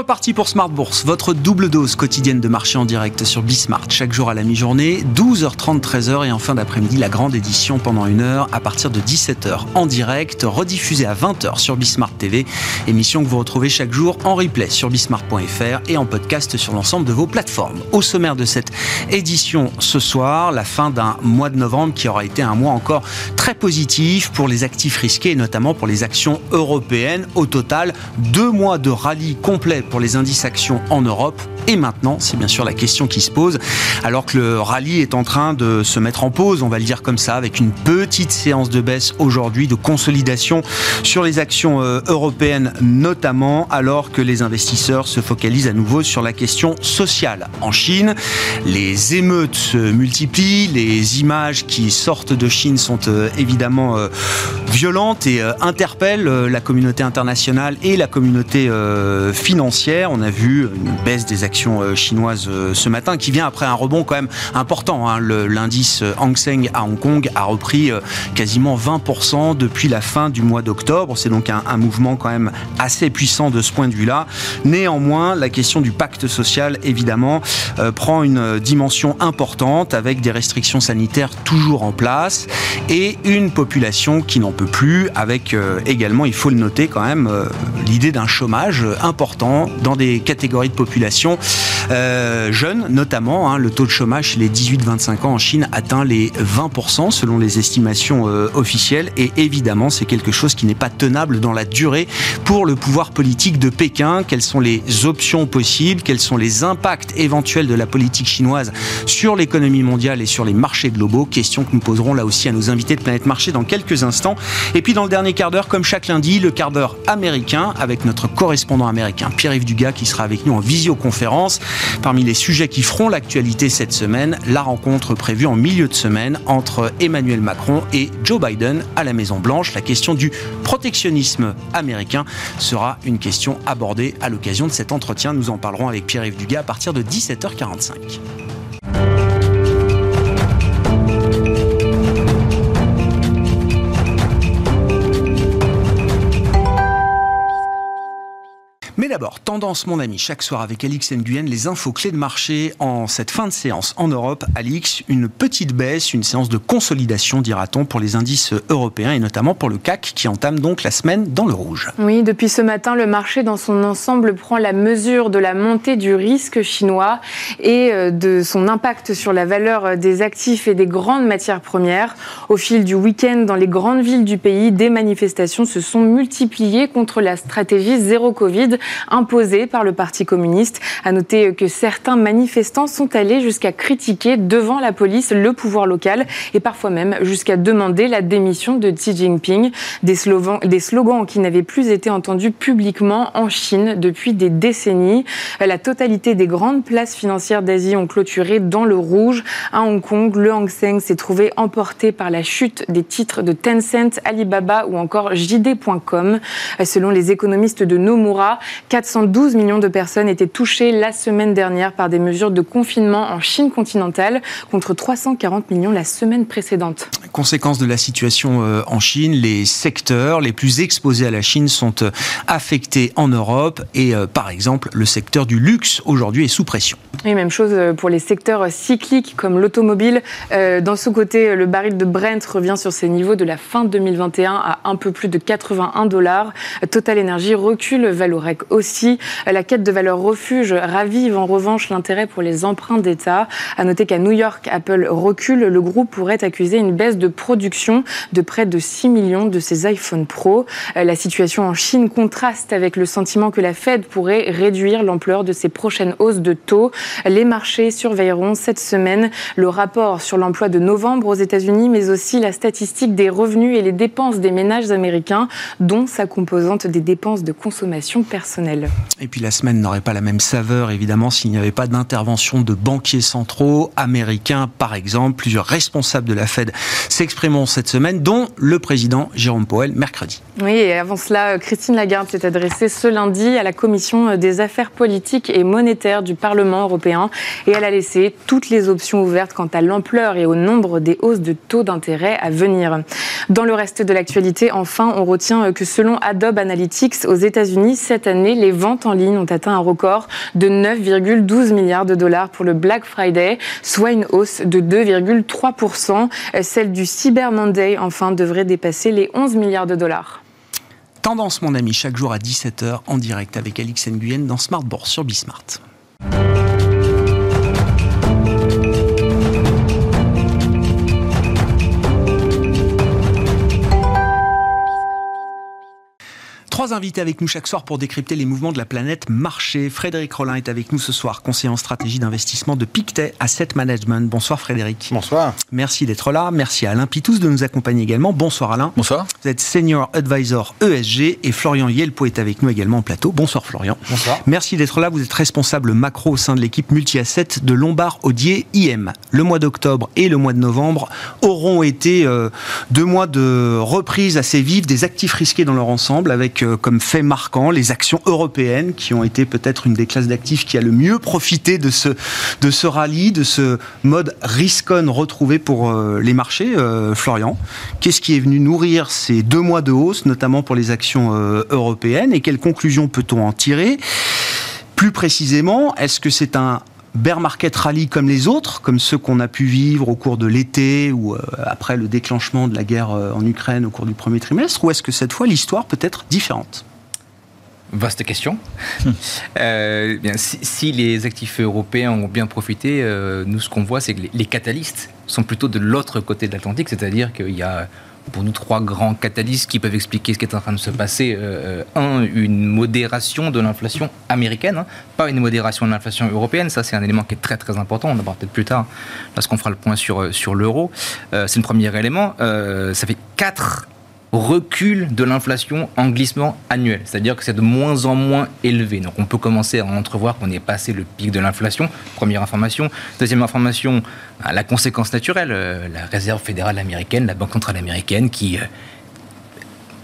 Reparti pour Smart Bourse, votre double dose quotidienne de marché en direct sur Bismart, chaque jour à la mi-journée, 12h30, 13h et en fin d'après-midi, la grande édition pendant une heure à partir de 17h en direct, rediffusée à 20h sur Bismart TV, émission que vous retrouvez chaque jour en replay sur bismart.fr et en podcast sur l'ensemble de vos plateformes. Au sommaire de cette édition ce soir, la fin d'un mois de novembre qui aura été un mois encore très positif pour les actifs risqués et notamment pour les actions européennes. Au total, deux mois de rallye complet pour les indices actions en Europe. Et maintenant, c'est bien sûr la question qui se pose, alors que le rallye est en train de se mettre en pause, on va le dire comme ça, avec une petite séance de baisse aujourd'hui, de consolidation sur les actions euh, européennes notamment, alors que les investisseurs se focalisent à nouveau sur la question sociale. En Chine, les émeutes se multiplient, les images qui sortent de Chine sont euh, évidemment euh, violentes et interpellent la communauté internationale et la communauté financière. On a vu une baisse des actions euh, chinoises euh, ce matin, qui vient après un rebond quand même important. Hein. L'indice euh, Hang Seng à Hong Kong a repris quasiment 20% depuis la fin du mois d'octobre. C'est donc un, mouvement quand même assez puissant de ce point de vue-là. Néanmoins, la question du pacte social, évidemment, prend une dimension importante avec des restrictions sanitaires toujours en place et une population qui n'en peut plus, avec également, il faut le noter quand même, l'idée d'un chômage important dans des catégories de population euh, jeunes, notamment. Hein, le taux de chômage chez les 18-25 ans en Chine atteint les 20% selon les estimations euh, officielles. Et évidemment, c'est quelque chose qui n'est pas tenable dans la durée pour le pouvoir politique de Pékin. Quelles sont les options possibles? Quels sont les impacts éventuels de la politique chinoise sur l'économie mondiale et sur les marchés globaux? Question que nous poserons là aussi à nos invités de Planète Marché dans quelques instants. Et puis dans le dernier quart d'heure, comme chaque lundi, le quart d'heure américain avec notre correspondant américain Pierre-Yves Dugas qui sera avec nous en visioconférence. Parmi les sujets qui feront l'actualité cette semaine, la rencontre prévue en milieu de semaine entre Emmanuel Macron et Joe Biden à la Maison Blanche. La question du protectionnisme américain sera une question abordée à l'occasion de cet entretien. Nous en parlerons avec Pierre-Yves Dugas à partir de 17h45. D'abord, tendance mon ami, chaque soir avec Alix Nguyen, les infos clés de marché en cette fin de séance en Europe. Alix, une petite baisse, une séance de consolidation, dira-t-on, pour les indices européens et notamment pour le CAC qui entame donc la semaine dans le rouge. Oui, depuis ce matin, le marché dans son ensemble prend la mesure de la montée du risque chinois et euh, de son impact sur la valeur des actifs et des grandes matières premières. Au fil du week-end, dans les grandes villes du pays, des manifestations se sont multipliées contre la stratégie zéro Covid imposée par le Parti communiste. À noter que certains manifestants sont allés jusqu'à critiquer devant la police le pouvoir local et parfois même jusqu'à demander la démission de Xi Jinping. Des slogans, qui n'avaient plus été entendus publiquement en Chine depuis des décennies. La totalité des grandes places financières d'Asie ont clôturé dans le rouge. À Hong Kong, le Hang Seng s'est trouvé emporté par la chute des titres de Tencent, Alibaba ou encore JD.com. Selon les économistes de Nomura, 412 millions de personnes étaient touchées la semaine dernière par des mesures de confinement en Chine continentale contre 340 millions la semaine précédente. Conséquence de la situation euh, en Chine, les secteurs les plus exposés à la Chine sont euh, affectés en Europe et euh, par exemple le secteur du luxe aujourd'hui est sous pression. Oui, même chose pour les secteurs cycliques comme l'automobile. Dans ce côté, le baril de Brent revient sur ses niveaux de la fin 2021 à un peu plus de 81 dollars. Total Energy recule, Valorec aussi. La quête de valeur refuge ravive en revanche l'intérêt pour les emprunts d'État. À noter qu'à New York, Apple recule. Le groupe pourrait accuser une baisse de production de près de 6 millions de ses iPhone Pro. La situation en Chine contraste avec le sentiment que la Fed pourrait réduire l'ampleur de ses prochaines hausses de taux. Les marchés surveilleront cette semaine le rapport sur l'emploi de novembre aux États-Unis, mais aussi la statistique des revenus et les dépenses des ménages américains, dont sa composante des dépenses de consommation personnelle personnel. Et puis la semaine n'aurait pas la même saveur, évidemment, s'il n'y avait pas d'intervention de banquiers centraux américains, par exemple. Plusieurs responsables de la Fed s'exprimeront cette semaine, dont le président Jérôme Powell, mercredi. Oui, et avant cela, Christine Lagarde s'est adressée ce lundi à la Commission des affaires politiques et monétaires du Parlement européen et elle a laissé toutes les options ouvertes quant à l'ampleur et au nombre des hausses de taux d'intérêt à venir. Dans le reste de l'actualité, enfin, on retient que selon Adobe Analytics aux États-Unis, cette année, les ventes en ligne ont atteint un record de 9,12 milliards de dollars pour le Black Friday, soit une hausse de 2,3%. Celle du Cyber Monday, enfin, devrait dépasser les 11 milliards de dollars. Tendance, mon ami, chaque jour à 17h en direct avec Alix Nguyen dans Smart sur Bismart. Trois invités avec nous chaque soir pour décrypter les mouvements de la planète marché. Frédéric Rollin est avec nous ce soir, conseiller en stratégie d'investissement de Pictet Asset Management. Bonsoir Frédéric. Bonsoir. Merci d'être là. Merci à Alain Pitous de nous accompagner également. Bonsoir Alain. Bonsoir. Vous êtes senior advisor ESG et Florian Yelpo est avec nous également en plateau. Bonsoir Florian. Bonsoir. Merci d'être là. Vous êtes responsable macro au sein de l'équipe multi-asset de Lombard Odier IM. Le mois d'octobre et le mois de novembre auront été euh, deux mois de reprise assez vive des actifs risqués dans leur ensemble avec euh, comme fait marquant les actions européennes qui ont été peut-être une des classes d'actifs qui a le mieux profité de ce, de rallye, de ce mode risk-on retrouvé pour euh, les marchés. Euh, Florian, qu'est-ce qui est venu nourrir ces deux mois de hausse, notamment pour les actions euh, européennes et quelles conclusions peut-on en tirer? Plus précisément, est-ce que c'est un bear market rally comme les autres, comme ceux qu'on a pu vivre au cours de l'été ou euh, après le déclenchement de la guerre euh, en Ukraine au cours du premier trimestre, ou est-ce que cette fois l'histoire peut être différente? Vaste question. euh, bien, si, si, les actifs européens ont bien profité, euh, nous ce qu'on voit, c'est que les, les, catalystes sont plutôt de l'autre côté de l'Atlantique, c'est-à-dire qu'il y a pour nous trois grands catalystes qui peuvent expliquer ce qui est en train de se passer. Euh, un, une modération de l'inflation américaine, hein, pas une modération de l'inflation européenne. Ça, c'est un élément qui est très très important. On en parlera peut-être plus tard lorsqu'on fera le point sur, sur l'euro. Euh, c'est le premier élément. Euh, ça fait quatre recul de l'inflation en glissement annuel. C'est-à-dire que c'est de moins en moins élevé. Donc on peut commencer à entrevoir qu'on est passé le pic de l'inflation. Première information. Deuxième information, la conséquence naturelle, la Réserve fédérale américaine, la Banque centrale américaine qui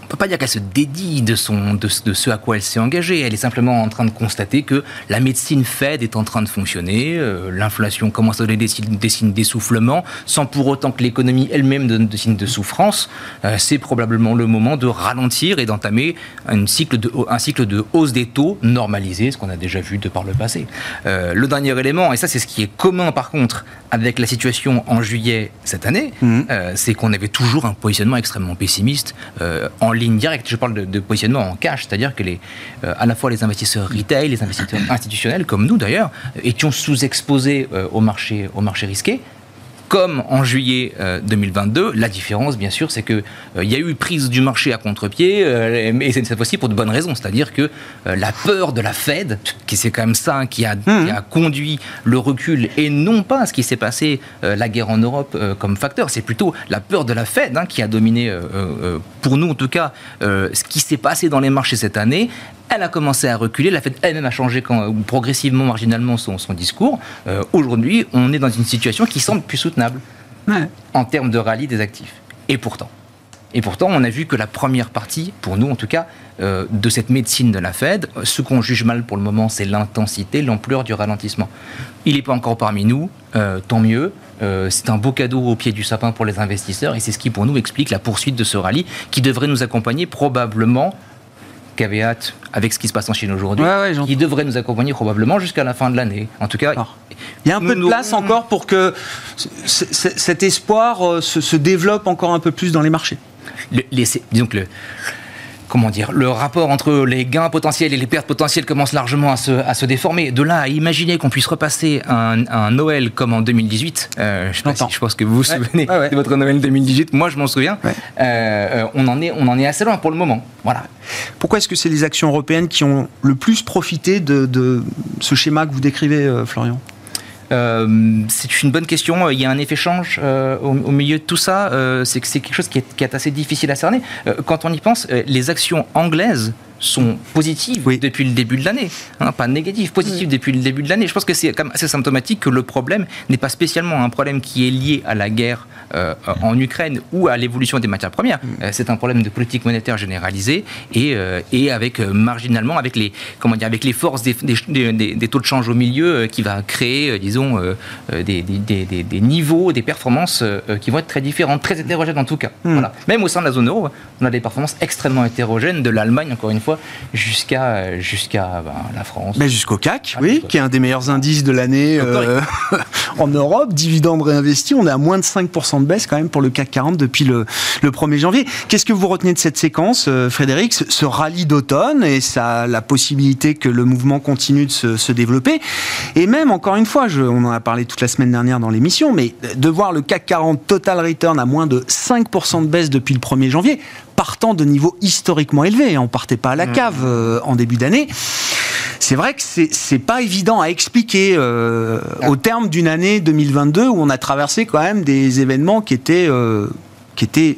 on ne peut pas dire qu'elle se dédie de, son, de, de, ce à quoi elle s'est engagée. Elle est simplement en train de constater que la médecine Fed est en train de fonctionner, euh, l'inflation commence à donner des, des signes d'essoufflement, sans pour autant que l'économie elle-même donne des signes de souffrance. Euh, c'est probablement le moment de ralentir et d'entamer un cycle, de, un cycle de hausse des taux normalisé, ce qu'on a déjà vu de par le passé. Euh, le dernier élément, et ça c'est ce qui est commun par contre avec la situation en juillet cette année, mmh. c'est qu'on avait toujours un positionnement extrêmement pessimiste en ligne directe. Je parle de, de positionnement en cash, c'est-à-dire que les, euh, à la fois les investisseurs retail, les investisseurs institutionnels, comme nous d'ailleurs, étions sous-exposés euh, au marché, au marché risqué comme en juillet euh, 2022. La différence, bien sûr, c'est qu'il euh, y a eu prise du marché à contre-pied, euh, c'est cette fois-ci pour de bonnes raisons. C'est-à-dire que la peur de la Fed, qui c'est quand même ça qui a, mmh. qui a, conduit le recul, et non pas ce qui s'est passé, la guerre en Europe comme facteur, c'est plutôt la peur de la Fed hein, qui a dominé, pour nous en tout cas, ce qui s'est passé dans les marchés cette année elle a commencé à reculer, la Fed elle-même a changé quand, progressivement, marginalement son, son discours. Euh, Aujourd'hui, on est dans une situation qui semble plus soutenable ouais. en termes de rallye des actifs. Et pourtant, et pourtant, on a vu que la première partie, pour nous en tout cas, euh, de cette médecine de la Fed, ce qu'on juge mal pour le moment, c'est l'intensité, l'ampleur du ralentissement. Il n'est pas encore parmi nous, euh, tant mieux. Euh, c'est un beau cadeau au pied du sapin pour les investisseurs et c'est ce qui pour nous explique la poursuite de ce rallye qui devrait nous accompagner probablement caveat avec ce qui se passe en Chine aujourd'hui, ouais, ouais, qui devrait nous accompagner probablement jusqu'à la fin de l'année. En tout cas, Alors, il y a un peu de place nous... encore pour que cet espoir se, se, développe encore un peu plus dans les marchés. Le, les, disons que le, comment dire, le rapport entre les gains potentiels et les pertes potentielles commence largement à se, à se déformer. De là à imaginer qu'on puisse repasser un, un, Noël comme en 2018, euh, je, si, je, pense que vous vous souvenez ouais, ouais. de votre Noël 2018, moi je m'en souviens, euh, on, en est, on en est assez loin pour le moment. Voilà. Pourquoi est-ce que c'est les actions européennes qui ont le plus profité de, de ce schéma que vous décrivez, euh, Florian? Euh, c'est une bonne question. Il y a un effet change euh, au, milieu de tout ça. Euh, c'est quelque chose qui est, assez difficile à cerner. Quand on y pense, les actions anglaises sont positives depuis le début de l'année, hein, pas négatives, positives depuis le début de l'année. Je pense que c'est quand même assez symptomatique que le problème n'est pas spécialement un problème qui est lié à la guerre euh, en Ukraine ou à l'évolution des matières premières. Mm. Euh, c'est un problème de politique monétaire généralisée et, euh, et avec marginalement avec les comment dire avec les forces des, des, taux de change au milieu qui va créer disons des, des, niveaux, des performances qui vont être très différentes, très hétérogènes en tout cas. Mm. Voilà. Même au sein de la zone euro, on a des performances extrêmement hétérogènes de l'Allemagne encore une fois jusqu'à jusqu'à ben, la France. Mais jusqu'au CAC, ah, oui, qui est un des meilleurs indices de l'année en Europe, dividende réinvesti, on est à moins de 5% de baisse quand même pour le CAC 40 depuis le, 1er janvier. Qu'est-ce que vous retenez de cette séquence, euh, Frédéric? Ce rallye d'automne et ça la possibilité que le mouvement continue de se, développer. Et même, encore une fois, je, on en a parlé toute la semaine dernière dans l'émission, mais de voir le CAC 40 total return à moins de 5% de baisse depuis le 1er janvier, partant de niveaux historiquement élevés. On partait pas à la mmh. cave euh, en début d'année c'est vrai que c'est pas évident à expliquer euh, au terme d'une année 2022 où on a traversé quand même des événements qui étaient, euh, qui étaient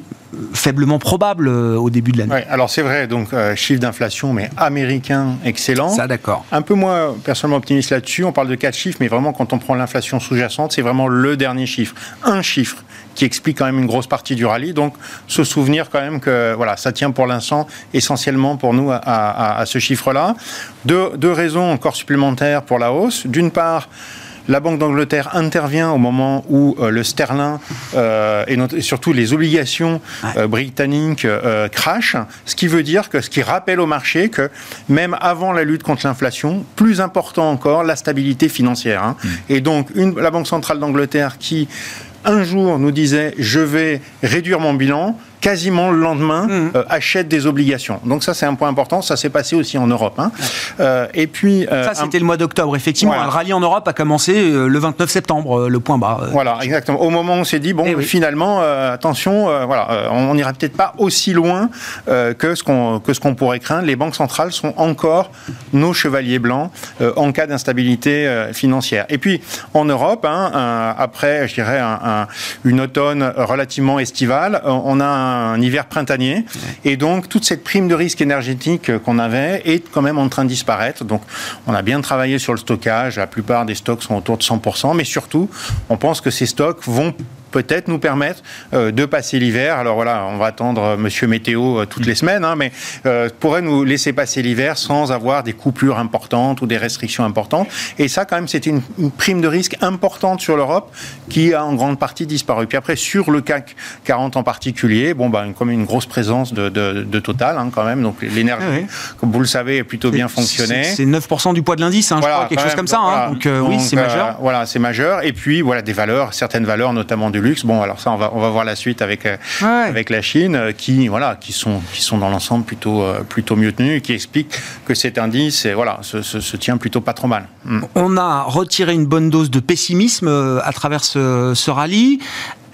faiblement probables euh, au début de l'année. Ouais, alors c'est vrai, donc chiffre d'inflation, mais américain excellent. Ça, d'accord. Un peu moins personnellement optimiste là-dessus. On parle de quatre chiffres, mais vraiment quand on prend l'inflation sous-jacente, c'est vraiment le dernier chiffre. Un chiffre qui explique quand même une grosse partie du rallye. Donc, se souvenir quand même que voilà, ça tient pour l'instant essentiellement pour nous à, ce chiffre-là. Deux, deux raisons encore supplémentaires pour la hausse. D'une part, la Banque d'Angleterre intervient au moment où euh, le sterling euh, et, surtout les obligations euh, britanniques crachent, ce qui veut dire que ce qui rappelle au marché que même avant la lutte contre l'inflation, plus important encore, la stabilité financière. Hein. Mm. Et donc une, la Banque centrale d'Angleterre qui un jour nous disait je vais réduire mon bilan, quasiment le lendemain, mmh. euh, achète des obligations. Donc ça, c'est un point important. Ça s'est passé aussi en Europe. Hein. Euh, et puis, euh, ça, c'était le mois d'octobre. Effectivement, le rallye en Europe a commencé le 29 septembre, le point bas. Voilà, exactement. Au moment où on s'est dit bon, eh finalement, attention, voilà, on n'ira peut-être pas aussi loin que ce qu'on que ce qu'on pourrait craindre. Les banques centrales sont encore nos chevaliers blancs en cas d'instabilité financière. Et puis en Europe, hein, après, je dirais un, une automne relativement estivale, on a un un hiver printanier. Et donc, toute cette prime de risque énergétique qu'on avait est quand même en train de disparaître. Donc, on a bien travaillé sur le stockage. La plupart des stocks sont autour de 100%. Mais surtout, on pense que ces stocks vont peut-être nous permettre euh, de passer l'hiver. Alors voilà, on va attendre euh, Monsieur Météo euh, toutes les semaines, hein, mais pourrait nous laisser passer l'hiver sans avoir des coupures importantes ou des restrictions importantes. Et ça, quand même, c'était une, prime de risque importante sur l'Europe qui a en grande partie disparu. Puis après, sur le CAC 40 en particulier, bon, bah, comme une grosse présence de, de, Total, hein, quand même. Donc l'énergie, ah comme vous le savez, a plutôt bien fonctionné. C'est 9% du poids de l'indice, hein, je crois, quelque chose comme ça. Donc, oui, c'est majeur. voilà, c'est majeur. Et puis, voilà, des valeurs, certaines valeurs, notamment du luxe. Bon, alors ça, on va, on va voir la suite avec, euh, avec la Chine, euh, qui, voilà, qui, sont, qui sont dans l'ensemble plutôt, euh, plutôt mieux tenus et qui expliquent que cet indice voilà, se, se, tient plutôt pas trop mal. Mm. On a retiré une bonne dose de pessimisme à travers ce, ce rallye.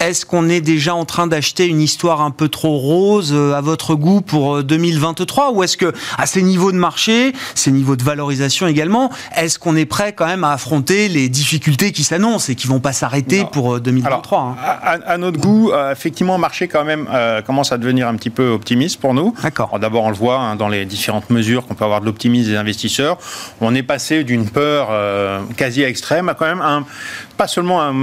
Est-ce qu'on est déjà en train d'acheter une histoire un peu trop rose euh, à votre goût pour 2023 euh, ou est-ce que à ces niveaux de marché, ces niveaux de valorisation également, est-ce qu'on est prêt quand même à affronter les difficultés qui s'annoncent et qui vont pas s'arrêter pour 2023 hein? À, notre goût, euh, effectivement, le marché quand même commence à devenir un petit peu optimiste pour nous. D'accord. D'abord, on le voit hein, dans les différentes mesures qu'on peut avoir de l'optimisme des investisseurs. On est passé d'une peur quasi extrême à quand même un, pas seulement un,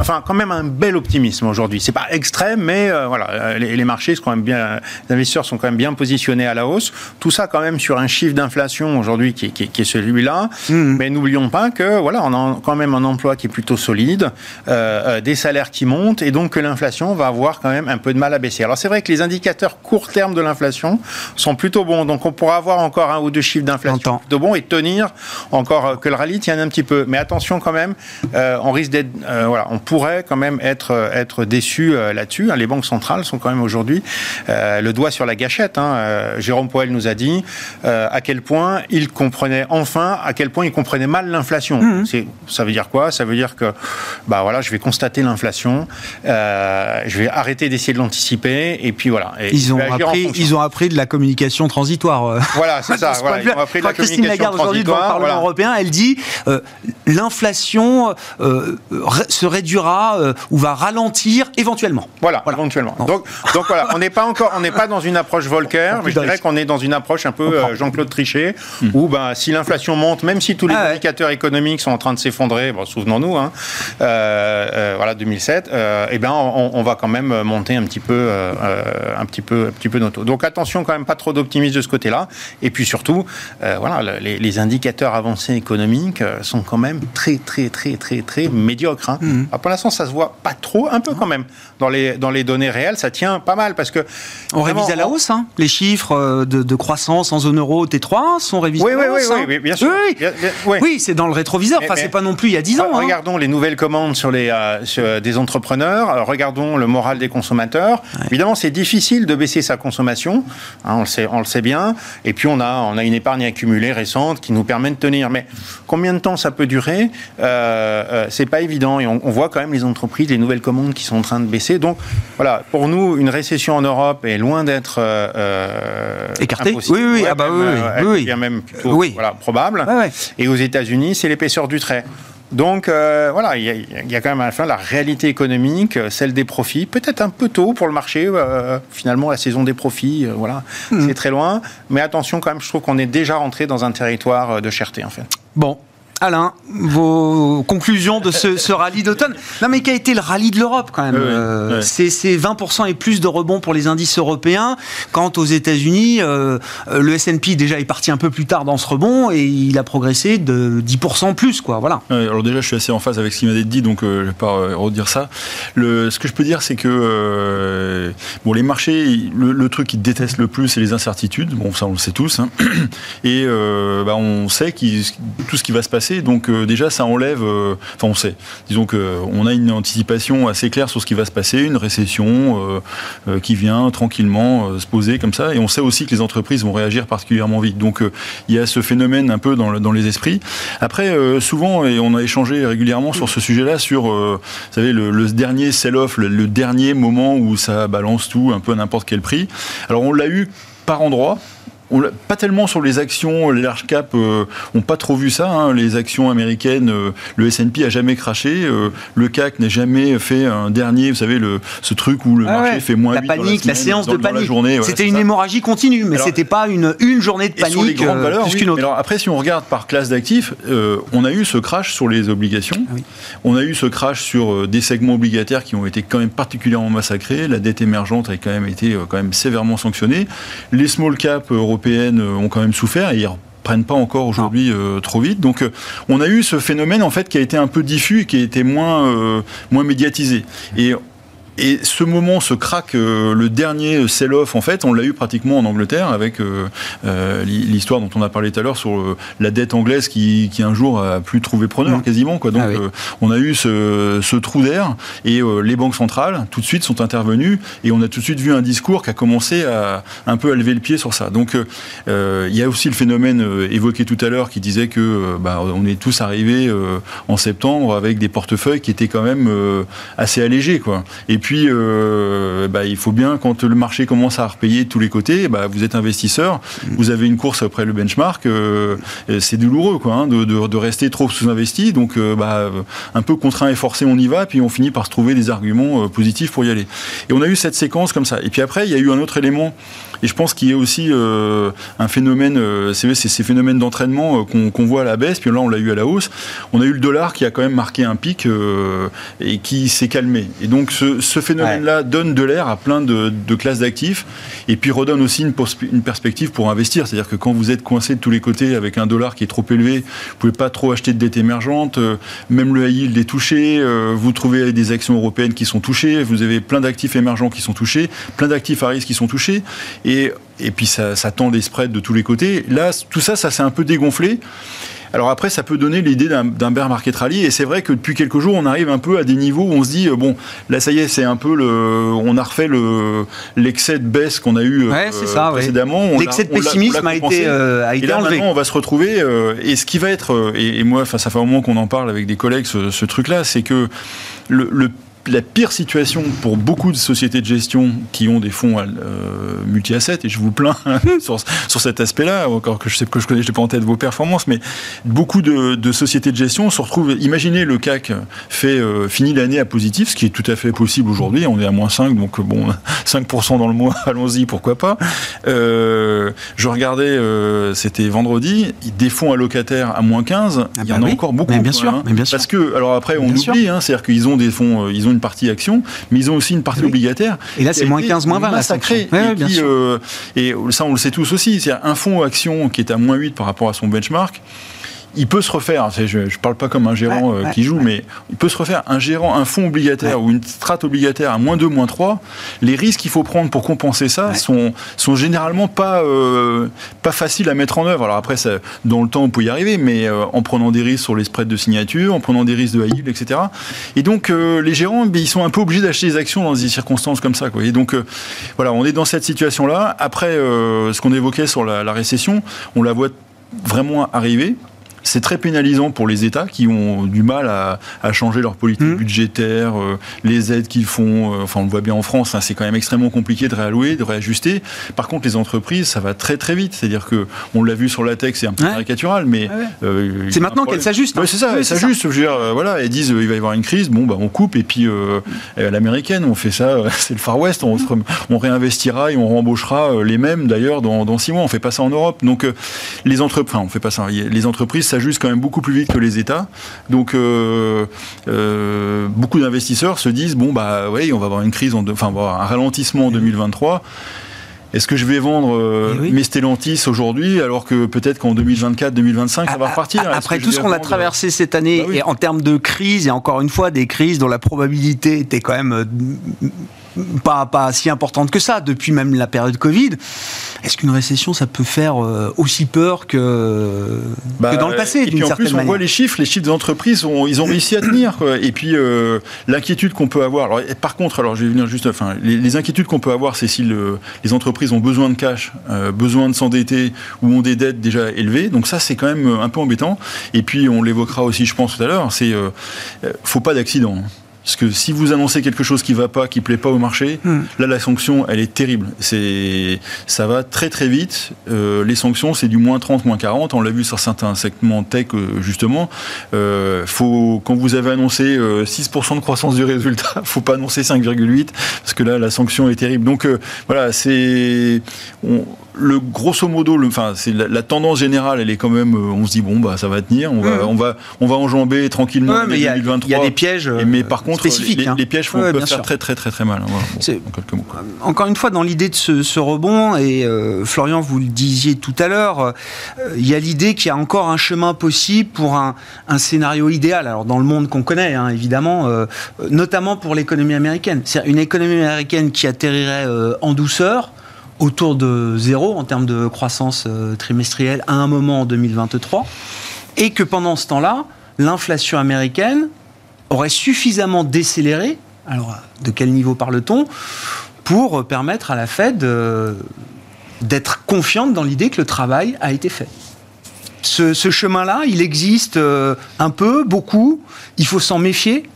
enfin quand même un bel optimisme aujourd'hui. C'est pas extrême, mais euh, voilà, euh, les, marchés sont quand même bien, les investisseurs sont quand même bien positionnés à la hausse. Tout ça quand même sur un chiffre d'inflation aujourd'hui qui, est celui-là. Mmh. Mais n'oublions pas que voilà, on a quand même un emploi qui est plutôt solide, euh, des salaires qui montent, et donc que l'inflation va avoir quand même un peu de mal à baisser. Alors c'est vrai que les indicateurs court terme de l'inflation sont plutôt bons, donc on pourra avoir encore un ou deux chiffres d'inflation de bons et tenir encore que le rallye tienne un petit peu. Mais attention quand même, on risque d'être, voilà, on pourrait quand même être, être être déçus euh, là-dessus. Hein. Les banques centrales sont quand même aujourd'hui euh, le doigt sur la gâchette. Hein. Euh, Jérôme Poel nous a dit à quel point il comprenait enfin, à quel point il comprenait mal l'inflation. Mmh. Ça veut dire quoi? Ça veut dire que, bah voilà, je vais constater l'inflation, je vais arrêter d'essayer de l'anticiper, et puis voilà. ils, ont appris, ils ont appris de la communication transitoire. Voilà, c'est ça. Voilà, ils ont appris de la Christine Lagarde aujourd'hui devant le Parlement européen, elle dit l'inflation se réduira ou va ralentir éventuellement. Voilà, éventuellement. Donc, donc voilà, on n'est pas encore, on n'est pas dans une approche Volcker, mais je dirais qu'on est dans une approche un peu Jean-Claude Trichet, hmm. où ben, si l'inflation monte, même si tous les ah indicateurs économiques sont en train de s'effondrer, bon, souvenons-nous, hein, voilà 2007, eh ben on, on, va quand même monter un petit peu, un petit peu, un petit peu nos taux. Donc attention quand même, pas trop d'optimisme de ce côté-là. Et puis surtout, voilà, les, indicateurs avancés économiques sont quand même très, très, très, très, très médiocres. Hein. Hmm. Ah, pour l'instant, ça se voit pas trop, un peu quand même. Dans les, dans les données réelles, ça tient pas mal parce que. On révise à la hausse, hein. Les chiffres euh, de, croissance en zone euro T3 sont révisés oui, à la oui, hausse. Oui, hein. oui, bien sûr. Oui, oui. c'est dans le rétroviseur. Enfin, c'est pas non plus il y a 10 ans. Hein. Regardons les nouvelles commandes sur les, euh, des entrepreneurs. Euh, regardons le moral des consommateurs. Évidemment, c'est difficile de baisser sa consommation. on, le sait, on le sait bien. Et puis, on a, on a une épargne accumulée récente qui nous permet de tenir. Mais combien de temps ça peut durer? C'est pas évident. Et on, on voit quand même les entreprises, les nouvelles commandes qui sont en train de baisser. Donc voilà, pour nous, une récession en Europe est loin d'être euh, euh écartée. Oui, oui, ah bah oui, oui, oui, bien même plutôt oui. voilà, probable. Et aux États-Unis, c'est l'épaisseur du trait. Donc euh, voilà, il y, a quand même à la fin la réalité économique, celle des profits. Peut-être un peu tôt pour le marché. Euh, finalement, la saison des profits, voilà, hmm. c'est très loin. Mais attention quand même, je trouve qu'on est déjà rentré dans un territoire de cherté en fait. Bon, Alain, vos conclusions de ce, rallye d'automne. Non, mais qu'a été le rallye de l'Europe quand même euh, C'est 20% et plus de rebond pour les indices européens. Quant aux États-Unis, euh, le S&P déjà est parti un peu plus tard dans ce rebond et il a progressé de 10% plus, quoi. Voilà. alors déjà, je suis assez en phase avec ce qui m'a dit, donc euh, je ne vais pas redire ça. Le, ce que je peux dire, c'est que bon, les marchés, le, truc qu'ils détestent le plus, c'est les incertitudes. Bon, ça, on le sait tous. Hein. Et bah, on sait que tout ce qui va se passer donc euh, déjà, ça enlève. Euh, enfin, on sait. Disons qu'on a une anticipation assez claire sur ce qui va se passer, une récession euh, qui vient tranquillement se poser comme ça. Et on sait aussi que les entreprises vont réagir particulièrement vite. Donc il y a ce phénomène un peu dans, les esprits. Après, souvent, et on a échangé régulièrement sur ce sujet-là, sur, vous savez, le, dernier sell-off, le, dernier moment où ça balance tout un peu à n'importe quel prix. Alors on l'a eu par endroit pas tellement sur les actions, les large cap euh, ont pas trop vu ça. Hein. Les actions américaines, euh, le S&P a jamais craché, euh, le CAC n'a jamais fait un dernier, vous savez, le, ce truc où le ah marché fait moins la panique, la, séance de panique. c'était une hémorragie continue, mais c'était pas une, une journée de panique sur les grandes valeurs, plus qu'une autre. Alors après, si on regarde par classe d'actifs, on a eu ce crash sur les obligations, ah on a eu ce crash sur des segments obligataires qui ont été quand même particulièrement massacrés. La dette émergente a quand même été quand même sévèrement sanctionnée. Les small cap européens européennes ont quand même souffert et ils prennent pas encore aujourd'hui euh, trop vite. Donc euh, on a eu ce phénomène en fait qui a été un peu diffus et qui a été moins euh, moins médiatisé. Et et ce moment, ce crack, euh, le dernier sell-off, en fait, on l'a eu pratiquement en Angleterre avec euh, euh, l'histoire dont on a parlé tout à l'heure sur la dette anglaise qui, qui, un jour a plus trouvé preneur mm. quasiment. Quoi. Donc, ah on a eu ce, ce trou d'air et les banques centrales tout de suite sont intervenues et on a tout de suite vu un discours qui a commencé à un peu à lever le pied sur ça. Donc, il y a aussi le phénomène évoqué tout à l'heure qui disait que bah, on est tous arrivés en septembre avec des portefeuilles qui étaient quand même assez allégés, quoi. Et puis puis, euh, bah, il faut bien, quand le marché commence à repayer de tous les côtés, bah, vous êtes investisseur, mm. vous avez une course après le benchmark, euh, c'est douloureux quoi, hein, de, rester trop sous-investi. Donc, euh, bah, un peu contraint et forcé, on y va, puis on finit par se trouver des arguments positifs pour y aller. Et on a eu cette séquence comme ça. Et puis après, il y a eu un autre élément et je pense qu'il y a aussi euh, un phénomène, euh, c'est ces phénomènes d'entraînement euh, qu'on voit à la baisse, puis là on l'a eu à la hausse. On a eu le dollar qui a quand même marqué un pic et qui s'est calmé. Et donc ce, phénomène-là donne de l'air à plein de, classes d'actifs et puis redonne aussi une, une perspective pour investir. C'est-à-dire que quand vous êtes coincé de tous les côtés avec un dollar qui est trop élevé, vous pouvez pas trop acheter de dette émergente, même le high yield est touché, vous trouvez des actions européennes qui sont touchées, vous avez plein d'actifs émergents qui sont touchés, plein d'actifs à risque qui sont touchés. Et, puis ça, tend des spreads de tous les côtés. Là, tout ça, ça s'est un peu dégonflé. Alors après, ça peut donner l'idée d'un bear market rally, et c'est vrai que depuis quelques jours, on arrive un peu à des niveaux où on se dit euh, bon, là ça y est, c'est un peu le, on a refait le l'excès de baisse qu'on a eu euh, précédemment. L'excès de pessimisme a, été, euh, a été et là, Maintenant, on va se retrouver, et ce qui va être, et, moi, ça fait un moment qu'on en parle avec des collègues, ce, truc-là, c'est que le la pire situation pour beaucoup de sociétés de gestion qui ont des fonds euh, multi-assets, et je vous plains sur, sur, cet aspect-là, encore que je sais que je connais, je n'ai pas en tête vos performances, mais beaucoup de, de, sociétés de gestion se retrouvent. Imaginez le CAC fait euh, finit l'année à positif, ce qui est tout à fait possible aujourd'hui. On est à moins 5, donc bon, 5% dans le mois, allons-y, pourquoi pas. Euh, je regardais, euh, c'était vendredi, des fonds allocataires à moins 15, ah il y en bah a encore beaucoup. Mais bien, sûr, hein. mais bien sûr. Parce que, alors après, on oublie, hein, c'est-à-dire qu'ils ont des fonds, ils ont une partie action, mais ils ont aussi une partie obligataire. Et là, c'est moins 15, moins 20. Massacré. et, puis, euh, et ça, on le sait tous aussi. C'est un fonds action qui est à moins 8 par rapport à son benchmark il peut se refaire, je ne parle pas comme un gérant euh, qui joue, mais il peut se refaire un gérant, un fonds obligataire ou une strate obligataire à moins 2, moins 3. Les risques qu'il faut prendre pour compenser ça sont, sont généralement pas, euh, pas faciles à mettre en œuvre. Alors après, ça, dans le temps, on peut y arriver, mais euh, en prenant des risques sur les spreads de signature, en prenant des risques de high yield, etc. Et donc, les gérants, ben, ils sont un peu obligés d'acheter des actions dans des circonstances comme ça. Quoi. Et donc, voilà, on est dans cette situation-là. Après, ce qu'on évoquait sur la, la récession, on la voit vraiment arriver c'est très pénalisant pour les États qui ont du mal à, changer leur politique mmh. budgétaire, euh, les aides qu'ils font. Euh, enfin, on le voit bien en France, hein, c'est quand même extrêmement compliqué de réallouer, de réajuster. Par contre, les entreprises, ça va très très vite. C'est-à-dire que on l'a vu sur la tech, c'est un peu caricatural, mais euh, c'est maintenant qu'elles s'ajustent. Hein. Oui, c'est ça, elles s'ajustent. voilà, elles disent il va y avoir une crise, bon, bah, on coupe et puis l'américaine, on fait ça, c'est le Far West, on, on, réinvestira et on rembauchera les mêmes d'ailleurs dans, dans, six mois. On fait pas ça en Europe. Donc les entreprises, enfin, on fait pas ça. Les entreprises s'ajustent quand même beaucoup plus vite que les États. Donc, euh, euh, beaucoup d'investisseurs se disent bon, bah oui, on va avoir une crise, en enfin, un ralentissement en 2023. Est-ce que je vais vendre euh, eh mes Stellantis aujourd'hui alors que peut-être qu'en 2024, 2025 ça va repartir? Après tout ce qu'on a traversé cette année bah et en termes de crise et encore une fois des crises dont la probabilité était quand même pas, pas si importante que ça, depuis même la période Covid. Est-ce qu'une récession, ça peut faire euh, aussi peur que, bah, dans le passé Et puis en plus, on voit les chiffres, les chiffres des entreprises, ont, ils ont réussi à tenir. Et puis euh, l'inquiétude qu'on peut avoir. Alors, par contre, alors je vais venir juste. Enfin, les, inquiétudes qu'on peut avoir, c'est si le, les entreprises ont besoin de cash, euh, besoin de s'endetter ou ont des dettes déjà élevées. Donc ça, c'est quand même un peu embêtant. Et puis, on l'évoquera aussi, je pense, tout à l'heure. C'est faut pas d'accident. Parce que si vous annoncez quelque chose qui va pas, qui plaît pas au marché, hmm. là la sanction elle est terrible. C'est ça va très très vite. Euh, les sanctions c'est du moins 30, moins 40. On l'a vu sur certains segments tech euh, justement. Euh, faut quand vous avez annoncé 6% de croissance du résultat, faut pas annoncer 5,8 parce que là la sanction est terrible. Donc voilà c'est le grosso modo, le, enfin, c'est la, tendance générale, elle est quand même, euh, on se dit bon bah ça va tenir, on va, mmh. on va, on va enjamber tranquillement ouais, mais 2023. Il y, a des pièges, et, mais par contre, spécifiques, les, hein. les pièges ouais, peuvent faire très très très très mal. Hein, encore une fois, dans l'idée de ce, rebond, et euh, Florian, vous le disiez tout à l'heure, euh, il y a l'idée qu'il y a encore un chemin possible pour un, un scénario idéal. Alors dans le monde qu'on connaît, hein, évidemment, notamment pour l'économie américaine, c'est une économie américaine qui atterrirait en douceur autour de zéro en termes de croissance euh, trimestrielle à un moment en 2023, et que pendant ce temps-là, l'inflation américaine aurait suffisamment décéléré, alors de quel niveau parle-t-on, pour permettre à la Fed euh, d'être confiante dans l'idée que le travail a été fait. Ce, chemin-là, il existe euh, un peu, beaucoup, il faut s'en méfier.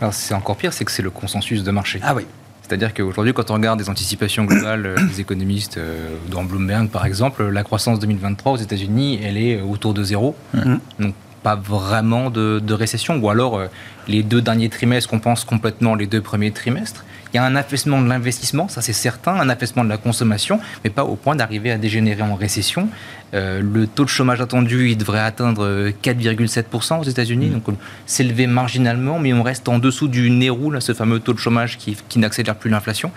Alors c'est encore pire, c'est que c'est le consensus de marché. Ah oui. C'est-à-dire qu'aujourd'hui, quand on regarde des anticipations globales euh, des économistes, euh, dans Bloomberg par exemple, la croissance 2023 aux États-Unis, elle est autour de zéro. Mmh. Donc pas vraiment de, récession, ou alors euh, les deux derniers trimestres qu'on pense complètement les deux premiers trimestres. Il y a un affaissement de l'investissement, ça c'est certain, un affaissement de la consommation, mais pas au point d'arriver à dégénérer en récession. Euh, le taux de chômage attendu, il devrait atteindre 4,7% aux États-Unis, mmh. donc s'élever marginalement, mais on reste en dessous du Nérou, ce fameux taux de chômage qui, qui n'accélère plus l'inflation.